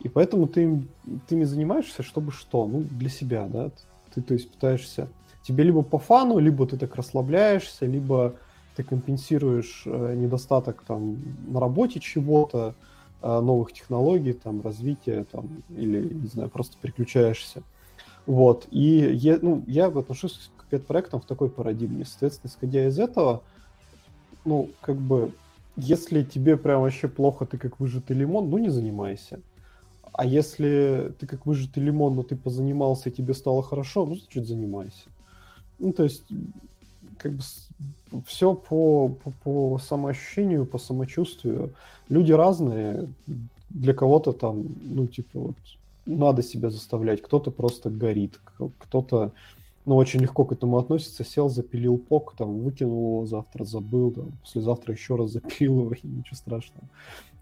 И поэтому ты, ты ими занимаешься, чтобы что? Ну, для себя, да? Ты, то есть, пытаешься... Тебе либо по фану, либо ты так расслабляешься, либо ты компенсируешь э, недостаток там на работе чего-то, э, новых технологий, там, развития, там, или, не знаю, просто переключаешься. Вот. И я, ну, я отношусь к пет-проектам в такой парадигме. Соответственно, исходя из этого, ну, как бы, если тебе прям вообще плохо, ты как выжатый лимон, ну, не занимайся. А если ты как выжатый лимон, но ты позанимался и тебе стало хорошо, ну, значит, занимайся. Ну, то есть, как бы все по, по, по самоощущению, по самочувствию. Люди разные. Для кого-то там, ну, типа, вот, надо себя заставлять. Кто-то просто горит, кто-то ну, очень легко к этому относится, сел, запилил пок, там, выкинул его, завтра забыл, там, послезавтра еще раз запилил его, и ничего страшного.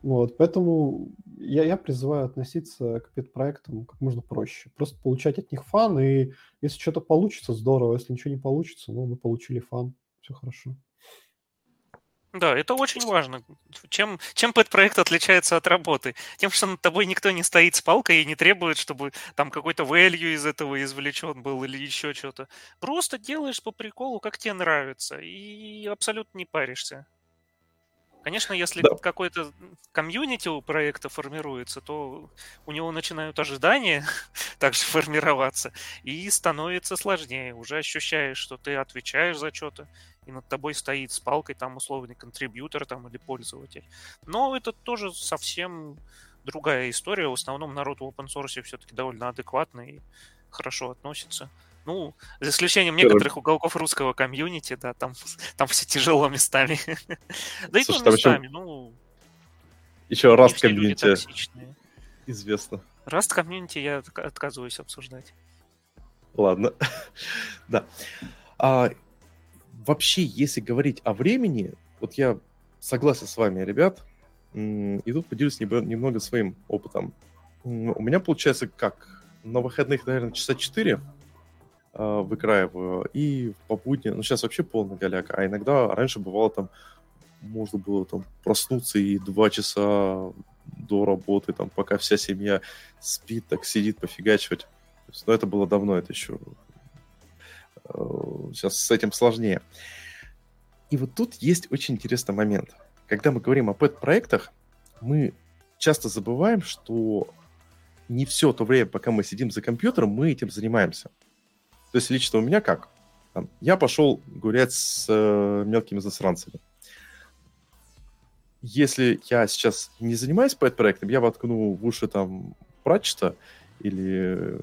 Вот, поэтому я, я призываю относиться к пет-проектам как можно проще. Просто получать от них фан, и если что-то получится, здорово. Если ничего не получится, ну, мы получили фан, все хорошо. Да, это очень важно. Чем, чем пэт-проект отличается от работы? Тем, что над тобой никто не стоит с палкой и не требует, чтобы там какой-то value из этого извлечен был или еще что-то. Просто делаешь по приколу, как тебе нравится, и абсолютно не паришься. Конечно, если да. какой-то комьюнити у проекта формируется, то у него начинают ожидания также формироваться, и становится сложнее. Уже ощущаешь, что ты отвечаешь за что-то, и над тобой стоит с палкой там условный контрибьютор там, или пользователь. Но это тоже совсем другая история. В основном народ в open source все-таки довольно адекватный и хорошо относится. Ну, за исключением некоторых уголков русского комьюнити, да, там, там все тяжело местами. Да и то местами, ну, Еще раз комьюнити известно. Раст комьюнити я отка- отказываюсь обсуждать. Ладно. да. А, вообще, если говорить о времени, вот я согласен с вами, ребят, и тут поделюсь немного своим опытом. У меня получается как? На выходных, наверное, часа 4 а, выкраиваю, и по будням, ну сейчас вообще полный голяк, а иногда раньше бывало там, можно было там проснуться и два часа до работы, там, пока вся семья спит, так сидит пофигачивать. Есть, ну, это было давно, это еще... Сейчас с этим сложнее. И вот тут есть очень интересный момент. Когда мы говорим о пэт-проектах, мы часто забываем, что не все то время, пока мы сидим за компьютером, мы этим занимаемся. То есть лично у меня как? Там, я пошел гулять с э, мелкими засранцами. Если я сейчас не занимаюсь пэт-проектом, я воткну в уши там Пратчета или э,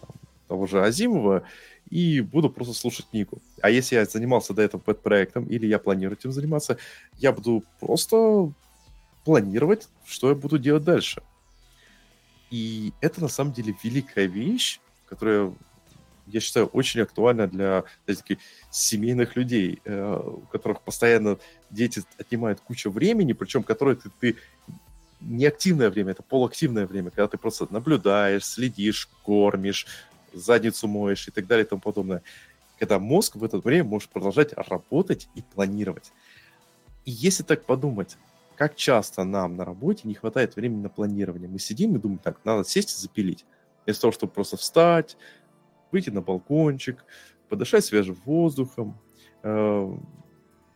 там, того же Азимова и буду просто слушать книгу. А если я занимался до этого пэт-проектом или я планирую этим заниматься, я буду просто планировать, что я буду делать дальше. И это на самом деле великая вещь, которая, я считаю, очень актуальна для, таких семейных людей, э, у которых постоянно дети отнимают кучу времени, причем которое ты, ты не активное время, это полуактивное время, когда ты просто наблюдаешь, следишь, кормишь, задницу моешь и так далее и тому подобное. Когда мозг в это время может продолжать работать и планировать. И если так подумать, как часто нам на работе не хватает времени на планирование. Мы сидим и думаем, так, надо сесть и запилить. Вместо того, чтобы просто встать, выйти на балкончик, подышать свежим воздухом э,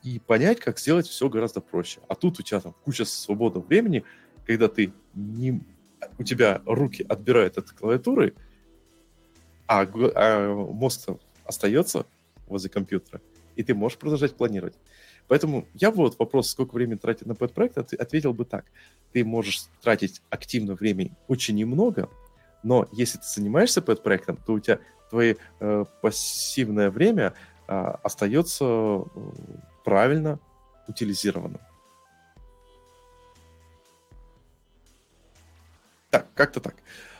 и понять, как сделать все гораздо проще. А тут у тебя там куча свободного времени, когда ты не... у тебя руки отбирают от клавиатуры, а, а мозг остается возле компьютера, и ты можешь продолжать планировать. Поэтому я вот вопрос, сколько времени тратить на пэт-проект, ответил бы так. Ты можешь тратить активно время очень немного, но если ты занимаешься пэт-проектом, то у тебя твое э, пассивное время э, остается правильно утилизированным. Так, как-то так.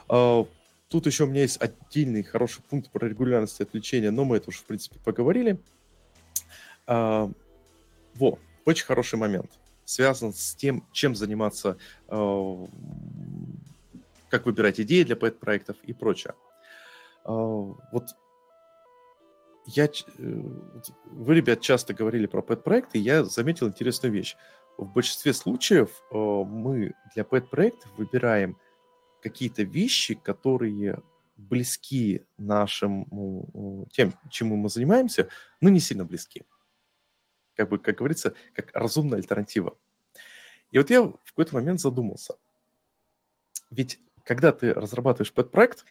Э, тут еще у меня есть отдельный хороший пункт про регулярность отвлечения, но мы это уже, в принципе, поговорили. Э, во, очень хороший момент. Связан с тем, чем заниматься, э, как выбирать идеи для пэт-проектов и прочее. Э, вот я, э, вы, ребят, часто говорили про пэт-проекты, и я заметил интересную вещь. В большинстве случаев э, мы для пэт-проектов выбираем какие-то вещи, которые близки нашим, тем, чему мы занимаемся, но не сильно близки как бы, как говорится, как разумная альтернатива. И вот я в какой-то момент задумался. Ведь когда ты разрабатываешь пэт-проект,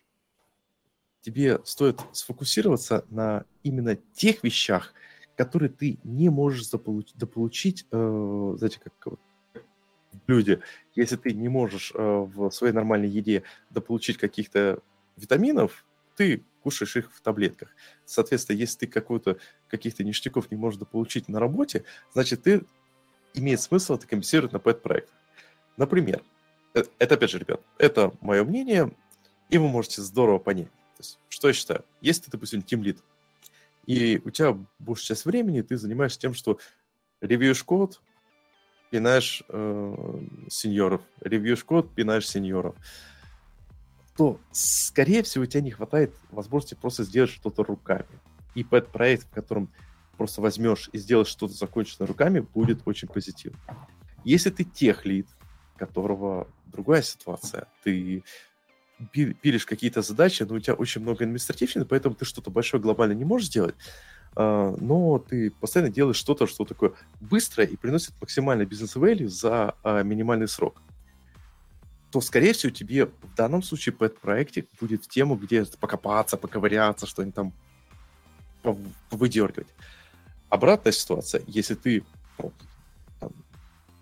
тебе стоит сфокусироваться на именно тех вещах, которые ты не можешь заполучить, дополучить, э, знаете, как вот, люди, если ты не можешь э, в своей нормальной еде дополучить каких-то витаминов, ты кушаешь их в таблетках. Соответственно, если ты какую-то, каких-то ништяков не можешь получить на работе, значит, ты имеет смысл это компенсировать на пэт-проект. Например, это, опять же, ребят, это мое мнение, и вы можете здорово понять. Есть, что я считаю? Если ты, допустим, тимлит, и у тебя большая часть времени ты занимаешься тем, что ревьюешь код, пинаешь э, сеньоров, ревьюешь код, пинаешь сеньоров, то, скорее всего, у тебя не хватает возможности просто сделать что-то руками. И пэт-проект, в котором просто возьмешь и сделаешь что-то законченное руками, будет очень позитивно. Если ты тех лид, которого другая ситуация, ты пилишь какие-то задачи, но у тебя очень много административщины, поэтому ты что-то большое глобально не можешь сделать, а, но ты постоянно делаешь что-то, что такое быстрое и приносит максимальный бизнес-value за а, минимальный срок то, скорее всего, тебе в данном случае пэт-проектик будет в тему, где покопаться, поковыряться, что-нибудь там выдергивать. Обратная ситуация, если ты ну,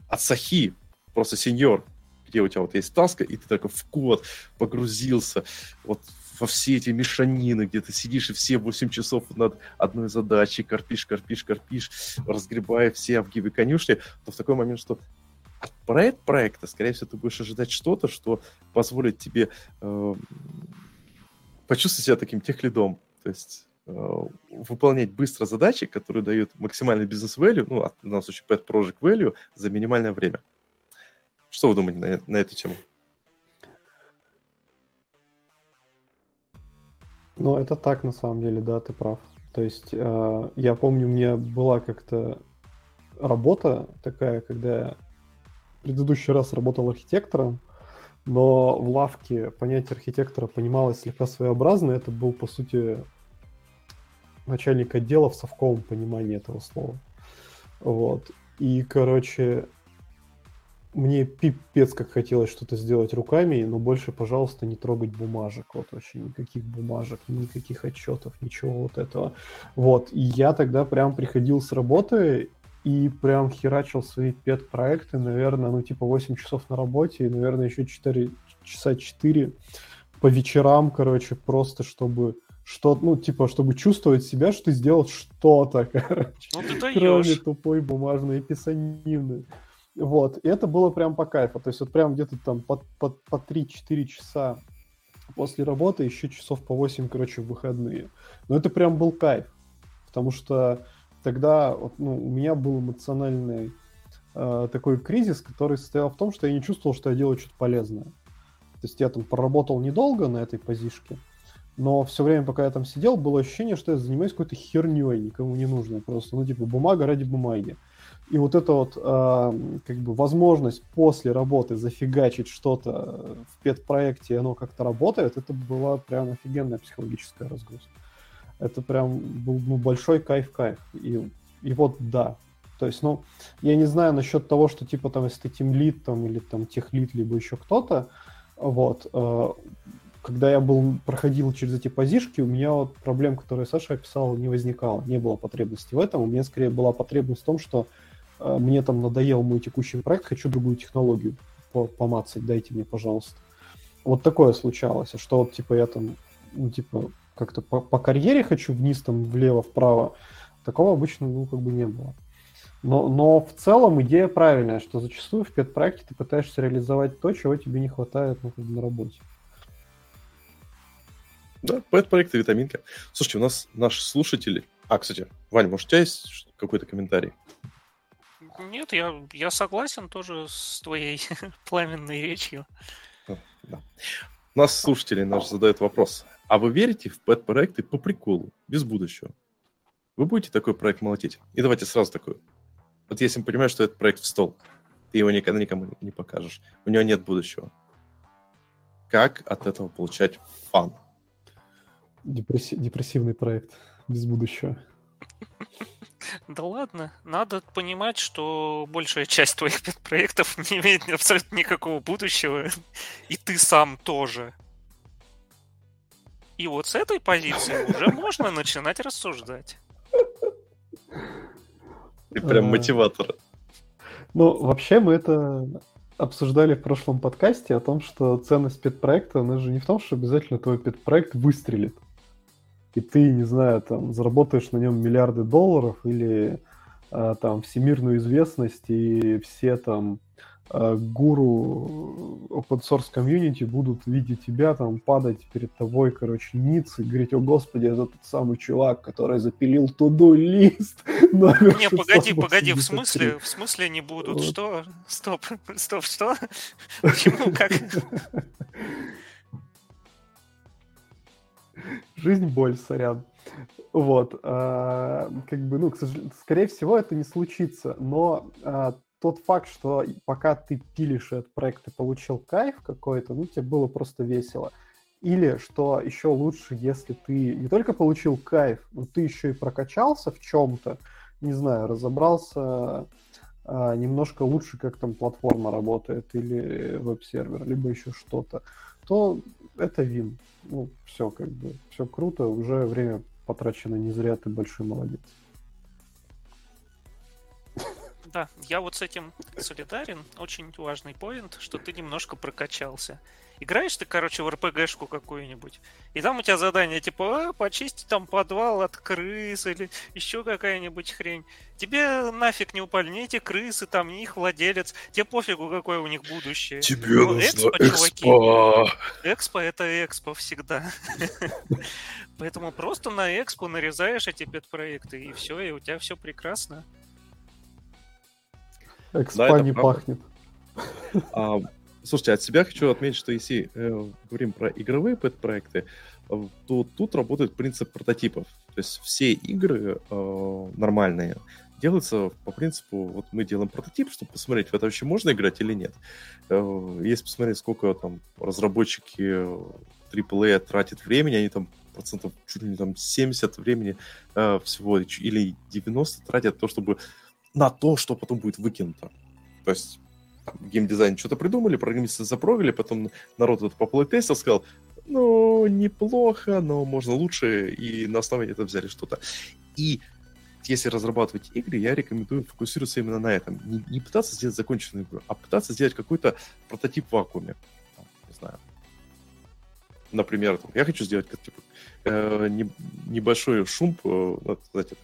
от сахи, просто сеньор, где у тебя вот есть таска, и ты только в код погрузился вот во все эти мешанины, где ты сидишь и все 8 часов над одной задачей, корпишь, корпишь, корпишь, разгребая все обгибы конюшни, то в такой момент, что от проект проекта, скорее всего, ты будешь ожидать что-то, что позволит тебе э, почувствовать себя таким техлидом. То есть э, выполнять быстро задачи, которые дают максимальный бизнес-value, ну, в данном случае pet project value, за минимальное время. Что вы думаете на, на эту тему? Ну, это так, на самом деле, да, ты прав. То есть, э, я помню, у меня была как-то работа такая, когда я в предыдущий раз работал архитектором, но в лавке понятие архитектора понималось слегка своеобразно. Это был, по сути, начальник отдела в совковом понимании этого слова. Вот. И, короче, мне пипец как хотелось что-то сделать руками, но больше, пожалуйста, не трогать бумажек. Вот вообще никаких бумажек, никаких отчетов, ничего вот этого. Вот. И я тогда прям приходил с работы и прям херачил свои пет-проекты, наверное, ну, типа 8 часов на работе и, наверное, еще 4 часа 4 по вечерам, короче, просто чтобы что, ну, типа, чтобы чувствовать себя, что ты сделал что-то, короче. Ну, ты кроме тупой бумажной писанины. Вот, и это было прям по кайфу. То есть вот прям где-то там по, по, по 3-4 часа после работы, еще часов по 8, короче, в выходные. Но это прям был кайф. Потому что тогда вот, ну, у меня был эмоциональный э, такой кризис, который состоял в том, что я не чувствовал, что я делаю что-то полезное. То есть я там проработал недолго на этой позишке, но все время, пока я там сидел, было ощущение, что я занимаюсь какой-то херней, никому не нужной. Просто, ну, типа, бумага ради бумаги. И вот эта вот э, как бы возможность после работы зафигачить что-то в педпроекте, оно как-то работает, это была прям офигенная психологическая разгрузка это прям был ну, большой кайф-кайф. И, и вот да. То есть, ну, я не знаю насчет того, что типа там, если ты тимлит там или там техлит, либо еще кто-то, вот, э, когда я был, проходил через эти позишки, у меня вот проблем, которые Саша описал, не возникало, не было потребности в этом. У меня скорее была потребность в том, что мне там надоел мой текущий проект, хочу другую технологию помацать, дайте мне, пожалуйста. Вот такое случалось, а что вот, типа, я там, ну, типа, как-то по, по карьере хочу вниз, там, влево, вправо, такого обычно, ну, как бы не было. Но, но в целом идея правильная, что зачастую в пет-проекте ты пытаешься реализовать то, чего тебе не хватает ну, на работе. Да, пэт-проект и витаминка. Слушайте, у нас наши слушатели... А, кстати, Ваня, может, у тебя есть какой-то комментарий? Нет, я, я согласен тоже с твоей пламенной речью. Да. У нас слушатели наш задают вопрос. А вы верите в пэт-проекты по приколу, без будущего? Вы будете такой проект молотить? И давайте сразу такой. Вот если мы понимаем, что этот проект в стол, ты его никогда никому не покажешь, у него нет будущего. Как от этого получать фан? Депресси- депрессивный проект без будущего. Да ладно, надо понимать, что большая часть твоих проектов не имеет абсолютно никакого будущего, и ты сам тоже. И вот с этой позиции уже можно начинать рассуждать. Ты прям а. мотиватор. Ну, вообще мы это обсуждали в прошлом подкасте о том, что ценность педпроекта, она же не в том, что обязательно твой педпроект выстрелит. И ты, не знаю, там, заработаешь на нем миллиарды долларов или а, там всемирную известность и все там Э, гуру open source комьюнити будут видеть тебя там падать перед тобой, короче, ниц и говорить, о господи, это тот самый чувак, который запилил туду лист. Не, погоди, погоди, в смысле, в смысле не будут? Что? Стоп, стоп, что? Почему, как? Жизнь боль, сорян. Вот, а, как бы, ну, скорее всего, это не случится, но а, тот факт, что пока ты пилишь этот проект и получил кайф какой-то, ну, тебе было просто весело. Или, что еще лучше, если ты не только получил кайф, но ты еще и прокачался в чем-то, не знаю, разобрался а, немножко лучше, как там платформа работает, или веб-сервер, либо еще что-то, то это вин. Ну, все, как бы, все круто, уже время потрачено не зря, ты большой молодец. Да, я вот с этим солидарен. Очень важный поинт, что ты немножко прокачался. Играешь ты, короче, в РПГшку какую-нибудь, и там у тебя задание типа а, почисти там подвал от крыс или еще какая-нибудь хрень. Тебе нафиг не упали ни эти крысы, там, ни их владелец. Тебе пофигу, какое у них будущее. Тебе ну, нужно экспо, экспо. Экспо это экспо всегда. Поэтому просто на экспо нарезаешь эти пет-проекты, и все, и у тебя все прекрасно. Экспа не пахнет. А, Слушайте, от себя хочу отметить, что если э, говорим про игровые проекты, э, то тут работает принцип прототипов. То есть все игры э, нормальные делаются по принципу, вот мы делаем прототип, чтобы посмотреть, в это вообще можно играть или нет. Э, если посмотреть, сколько там разработчики AAA тратят времени, они там процентов чуть ли не там 70 времени э, всего или 90 тратят то, чтобы на то, что потом будет выкинуто. То есть геймдизайн что-то придумали, программисты запровили, потом народ это поплей-тестил, сказал, ну, неплохо, но можно лучше, и на основе этого взяли что-то. И если разрабатывать игры, я рекомендую фокусироваться именно на этом. Не, не пытаться сделать законченную игру, а пытаться сделать какой-то прототип в вакууме. Не знаю. Например, там, я хочу сделать типа, э, не, небольшой шум, э, знаете,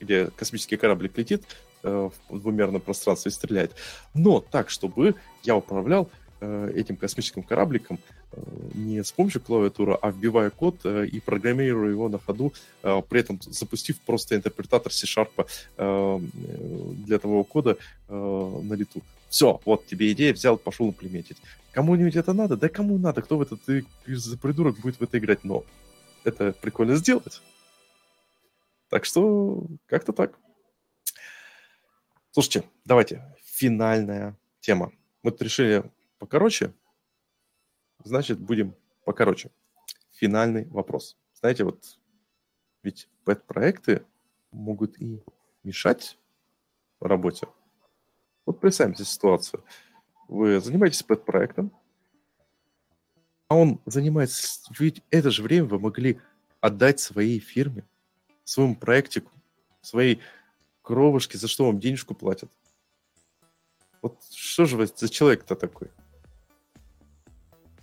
где космический кораблик летит, в двумерном пространстве стреляет. Но так, чтобы я управлял э, этим космическим корабликом э, не с помощью клавиатуры, а вбивая код и программируя его на ходу, при этом запустив просто интерпретатор C-Sharp для того кода на лету. Все, вот тебе идея, взял, пошел имплементить. Кому-нибудь это надо? Да кому надо? Кто в этот придурок будет в это играть? Но это прикольно сделать. Так что как-то так. Слушайте, давайте, финальная тема. Мы тут решили покороче, значит, будем покороче. Финальный вопрос. Знаете, вот ведь пэт-проекты могут и мешать работе. Вот представьте ситуацию. Вы занимаетесь пэт-проектом, а он занимается... Ведь это же время вы могли отдать своей фирме, своему проектику, своей кровушки, за что вам денежку платят? Вот что же вы за человек-то такой?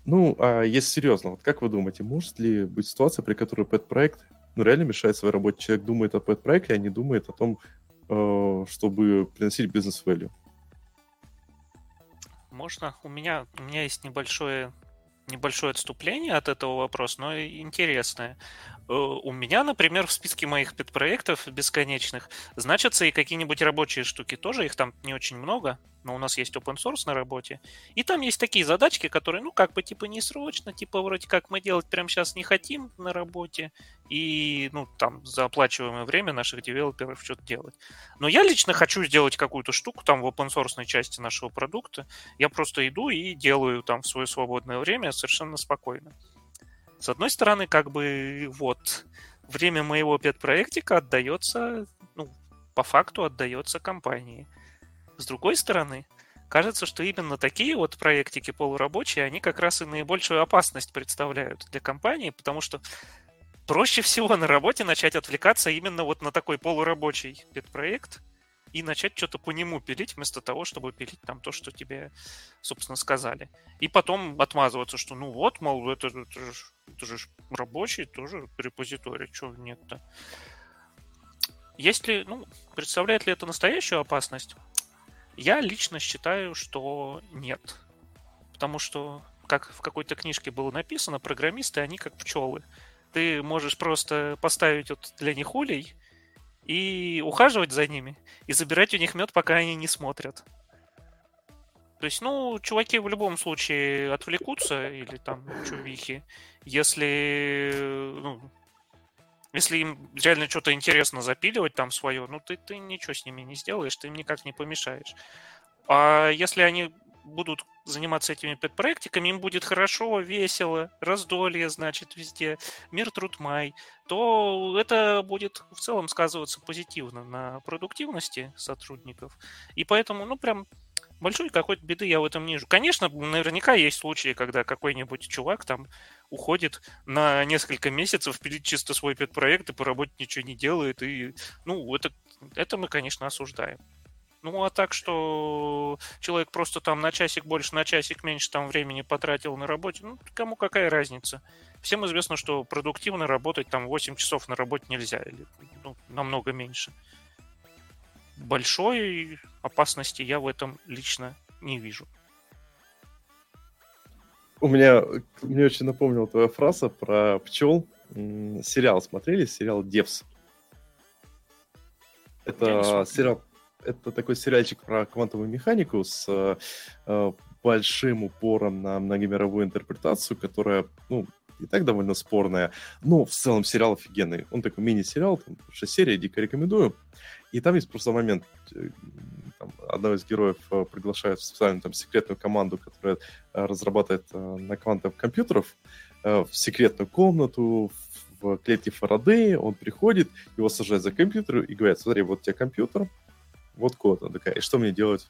Ну, а если серьезно, вот как вы думаете, может ли быть ситуация, при которой пэт-проект ну, реально мешает своей работе? Человек думает о пэт-проекте, а не думает о том, э, чтобы приносить бизнес-вэлю. Можно. У меня, у меня есть небольшое небольшое отступление от этого вопроса, но интересное. Э, у меня, например, в списке моих педпроектов бесконечных значатся и какие-нибудь рабочие штуки. Тоже их там не очень много, но у нас есть open source на работе. И там есть такие задачки, которые, ну, как бы, типа, не срочно, типа, вроде как мы делать прямо сейчас не хотим на работе. И, ну, там, за оплачиваемое время наших девелоперов что-то делать. Но я лично хочу сделать какую-то штуку там в open source части нашего продукта. Я просто иду и делаю там в свое свободное время совершенно спокойно. С одной стороны, как бы вот время моего пет-проектика отдается, ну, по факту отдается компании. С другой стороны, кажется, что именно такие вот проектики полурабочие, они как раз и наибольшую опасность представляют для компании, потому что проще всего на работе начать отвлекаться именно вот на такой полурабочий пет-проект и начать что-то по нему пилить, вместо того, чтобы пилить там то, что тебе, собственно, сказали. И потом отмазываться, что ну вот, мол, это, это, это, же, это же рабочий тоже репозиторий, чего нет-то. Есть ли, ну, представляет ли это настоящую опасность? Я лично считаю, что нет. Потому что, как в какой-то книжке было написано, программисты, они как пчелы. Ты можешь просто поставить вот для них улей, и ухаживать за ними, и забирать у них мед, пока они не смотрят. То есть, ну, чуваки в любом случае отвлекутся, или там чувихи, если, ну, если им реально что-то интересно запиливать там свое, ну, ты, ты ничего с ними не сделаешь, ты им никак не помешаешь. А если они будут заниматься этими педпроектиками, им будет хорошо, весело, раздолье, значит, везде, мир, труд, май, то это будет в целом сказываться позитивно на продуктивности сотрудников. И поэтому, ну, прям большой какой-то беды я в этом не вижу. Конечно, наверняка есть случаи, когда какой-нибудь чувак там уходит на несколько месяцев, пилит чисто свой педпроект и по работе ничего не делает. И, ну, это, это мы, конечно, осуждаем. Ну, а так, что человек просто там на часик больше, на часик меньше там времени потратил на работе, ну, кому какая разница? Всем известно, что продуктивно работать там 8 часов на работе нельзя, или ну, намного меньше. Большой опасности я в этом лично не вижу. У меня, мне очень напомнила твоя фраза про пчел. Сериал смотрели? Сериал «Девс». Это сериал, это такой сериальчик про квантовую механику с э, большим упором на многомировую интерпретацию, которая, ну, и так довольно спорная, но в целом сериал офигенный. Он такой мини-сериал, там, 6 серий, дико рекомендую. И там есть просто момент, э, там, одного из героев э, приглашают в специальную там, секретную команду, которая э, разрабатывает на квантовых компьютеров, в секретную комнату, в клетке Фарадея, он приходит, его сажают за компьютер и говорят, смотри, вот у тебя компьютер, вот код. Она такая, и что мне делать?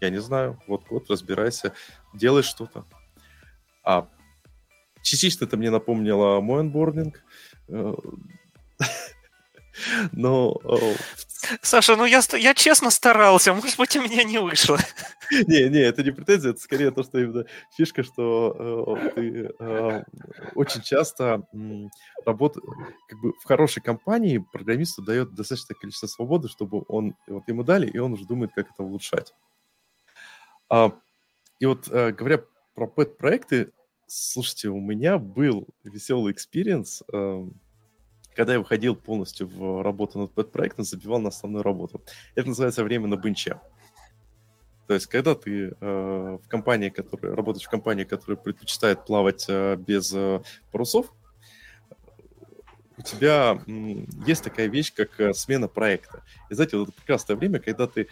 Я не знаю, вот код, разбирайся, делай что-то. А частично это мне напомнило мой онбординг. Но... Саша, ну я, я честно старался, может быть, у меня не вышло. Не, не, это не претензия, это скорее то, что именно фишка, что э, ты э, очень часто э, работаешь, как бы в хорошей компании программисту дает достаточное количество свободы, чтобы он, вот ему дали, и он уже думает, как это улучшать. А, и вот э, говоря про pet-проекты, слушайте, у меня был веселый experience, э, когда я выходил полностью в работу над pet-проектом, забивал на основную работу. Это называется время на бенче. То есть, когда ты э, в компании, которая работаешь в компании, которая предпочитает плавать э, без э, парусов, у тебя есть такая вещь, как э, смена проекта. И знаете, вот это прекрасное время, когда ты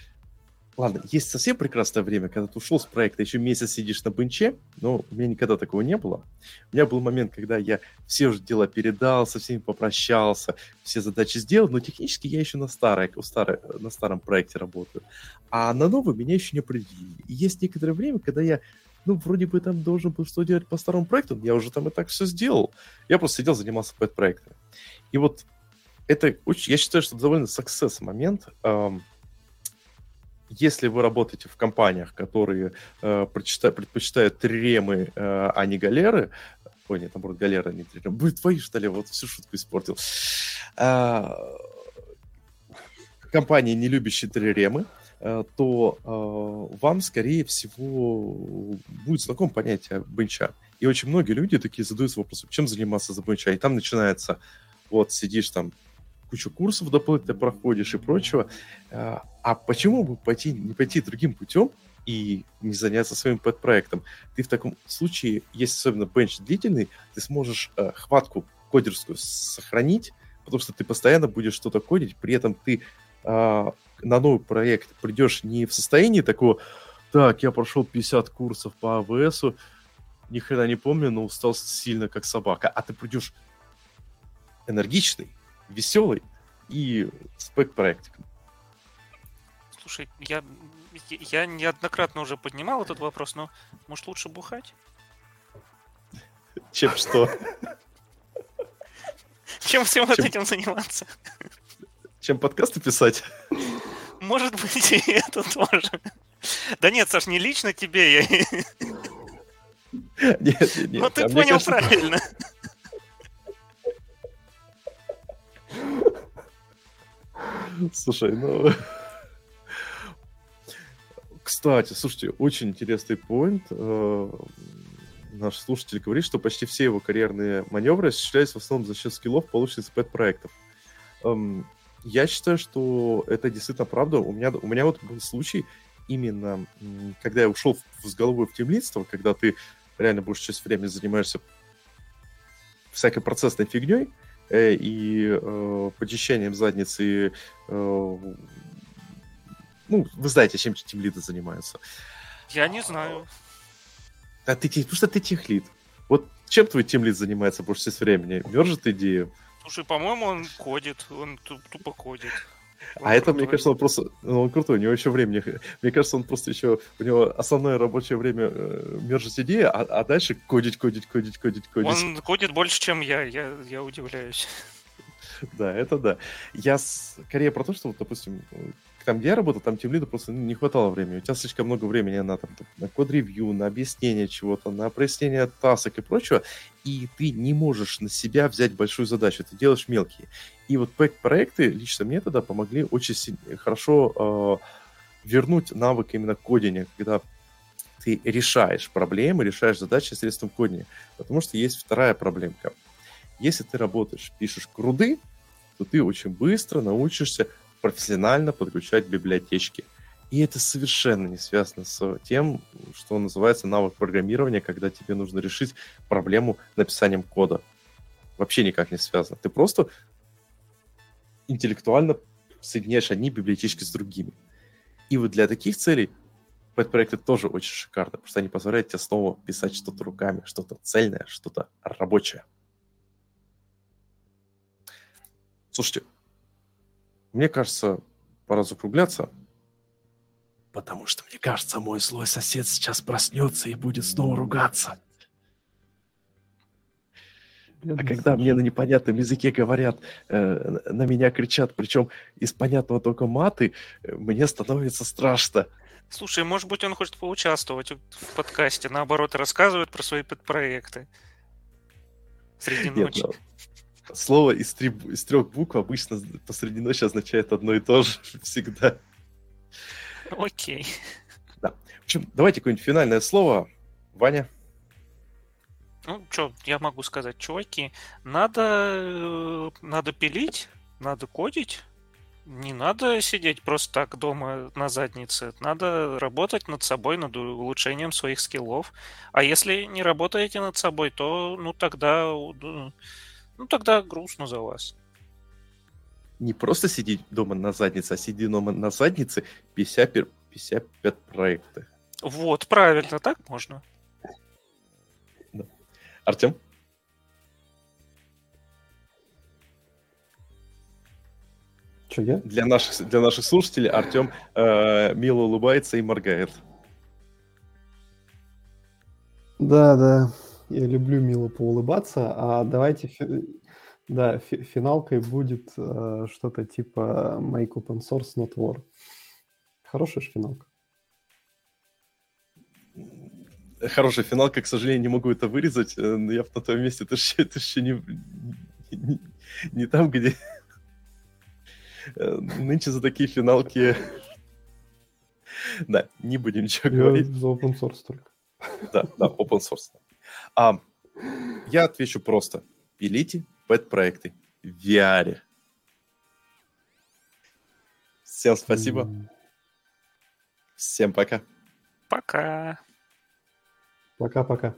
Ладно, есть совсем прекрасное время, когда ты ушел с проекта, еще месяц сидишь на бенче, но у меня никогда такого не было. У меня был момент, когда я все уже дела передал, со всеми попрощался, все задачи сделал, но технически я еще на, старой, старой, на старом проекте работаю. А на новый меня еще не определили. И есть некоторое время, когда я ну, вроде бы там должен был что делать по старому проекту, я уже там и так все сделал. Я просто сидел, занимался пэт-проектами. И вот это очень, я считаю, что довольно success момент, эм, если вы работаете в компаниях, которые э, предпочитают триремы, э, а не галеры, ой, нет, наоборот, галеры, а не триремы, будет твои, что ли, вот всю шутку испортил. Э, компании, не любящие триремы, э, то э, вам, скорее всего, будет знаком понятие бенча. И очень многие люди такие задаются вопросом, чем заниматься за бенча. И там начинается, вот, сидишь там кучу курсов дополнительно проходишь и прочего. А, а почему бы пойти, не пойти другим путем и не заняться своим пэт-проектом? Ты в таком случае, если особенно бенч длительный, ты сможешь э, хватку кодерскую сохранить, потому что ты постоянно будешь что-то кодить, при этом ты э, на новый проект придешь не в состоянии такого, так, я прошел 50 курсов по АВСу, ни хрена не помню, но устал сильно как собака, а ты придешь энергичный, веселый и спек-проектиком. Слушай, я, я неоднократно уже поднимал этот вопрос, но может лучше бухать? Чем что? Чем всем вот этим заниматься? Чем подкасты писать? Может быть, и это тоже. Да нет, Саш, не лично тебе. Я... Нет, нет, нет. Ну ты а понял правильно. Слушай, ну... Кстати, слушайте, очень интересный поинт. Э, наш слушатель говорит, что почти все его карьерные маневры осуществлялись в основном за счет скиллов, полученных из пэт-проектов. Эм, я считаю, что это действительно правда. У меня, у меня вот был случай именно, когда я ушел с головой в темлидство, когда ты реально большую часть времени занимаешься всякой процессной фигней, и э, почищением задницы, э, ну, вы знаете, чем тимлиды занимаются. Я не знаю. А ты, потому что ты техлид. Вот чем твой тимлид занимается больше всего времени? Мержит идею? Слушай, по-моему, он кодит, он тупо кодит. Он а это, мне кажется, он просто... Ну, он крутой, у него еще времени... Мне кажется, он просто еще... У него основное рабочее время э, мержить идеи, а, а дальше кодить, кодить, кодить, кодить, кодить. Он кодит больше, чем я, я, я удивляюсь. Да, это да. Я скорее про то, что, вот, допустим, там, где я работал, там тем лиду просто не хватало времени. У тебя слишком много времени на, там, на код-ревью, на объяснение чего-то, на прояснение тасок и прочего, и ты не можешь на себя взять большую задачу, ты делаешь мелкие. И вот проекты лично мне тогда помогли очень сильно, хорошо э, вернуть навык именно кодинга, когда ты решаешь проблемы, решаешь задачи средством кодинга. Потому что есть вторая проблемка. Если ты работаешь, пишешь круды, то ты очень быстро научишься профессионально подключать библиотечки. И это совершенно не связано с тем, что называется навык программирования, когда тебе нужно решить проблему написанием кода. Вообще никак не связано. Ты просто интеллектуально соединяешь одни библиотечки с другими. И вот для таких целей пэт-проекты тоже очень шикарны, потому что они позволяют тебе снова писать что-то руками, что-то цельное, что-то рабочее. Слушайте, мне кажется, пора закругляться, потому что, мне кажется, мой злой сосед сейчас проснется и будет снова ругаться. А когда мне на непонятном языке говорят, э, на меня кричат, причем из понятного только маты, э, мне становится страшно. Слушай, может быть, он хочет поучаствовать в подкасте, наоборот, рассказывает про свои подпроекты среди ночи. Нет, да. Слово из, три, из трех букв обычно посреди ночи означает одно и то же всегда. Окей. Да. В общем, давайте какое-нибудь финальное слово. Ваня. Ну, что я могу сказать, чуваки, надо, э, надо пилить, надо кодить, не надо сидеть просто так дома на заднице. Надо работать над собой, над улучшением своих скиллов. А если не работаете над собой, то ну тогда, ну тогда грустно за вас. Не просто сидеть дома на заднице, а сиди дома на заднице 50, 55 проекты. Вот, правильно, так можно. Да. Артем? Что я? Для наших, для наших слушателей Артем э, мило улыбается и моргает. Да, да. Я люблю мило поулыбаться. А давайте... Да, фи- финалкой будет э, что-то типа Make Open Source Not War. Хорошая же финалка. Хорошая финалка, к сожалению, не могу это вырезать, э, но я на том месте, это еще, это еще не, не, не там, где Э, нынче за такие финалки... Да, не будем ничего я говорить. За open source только. Да, да, open source. А, я отвечу просто. Пилите пэт-проекты в VR. Всем спасибо. Всем пока. Пока. Пока-пока.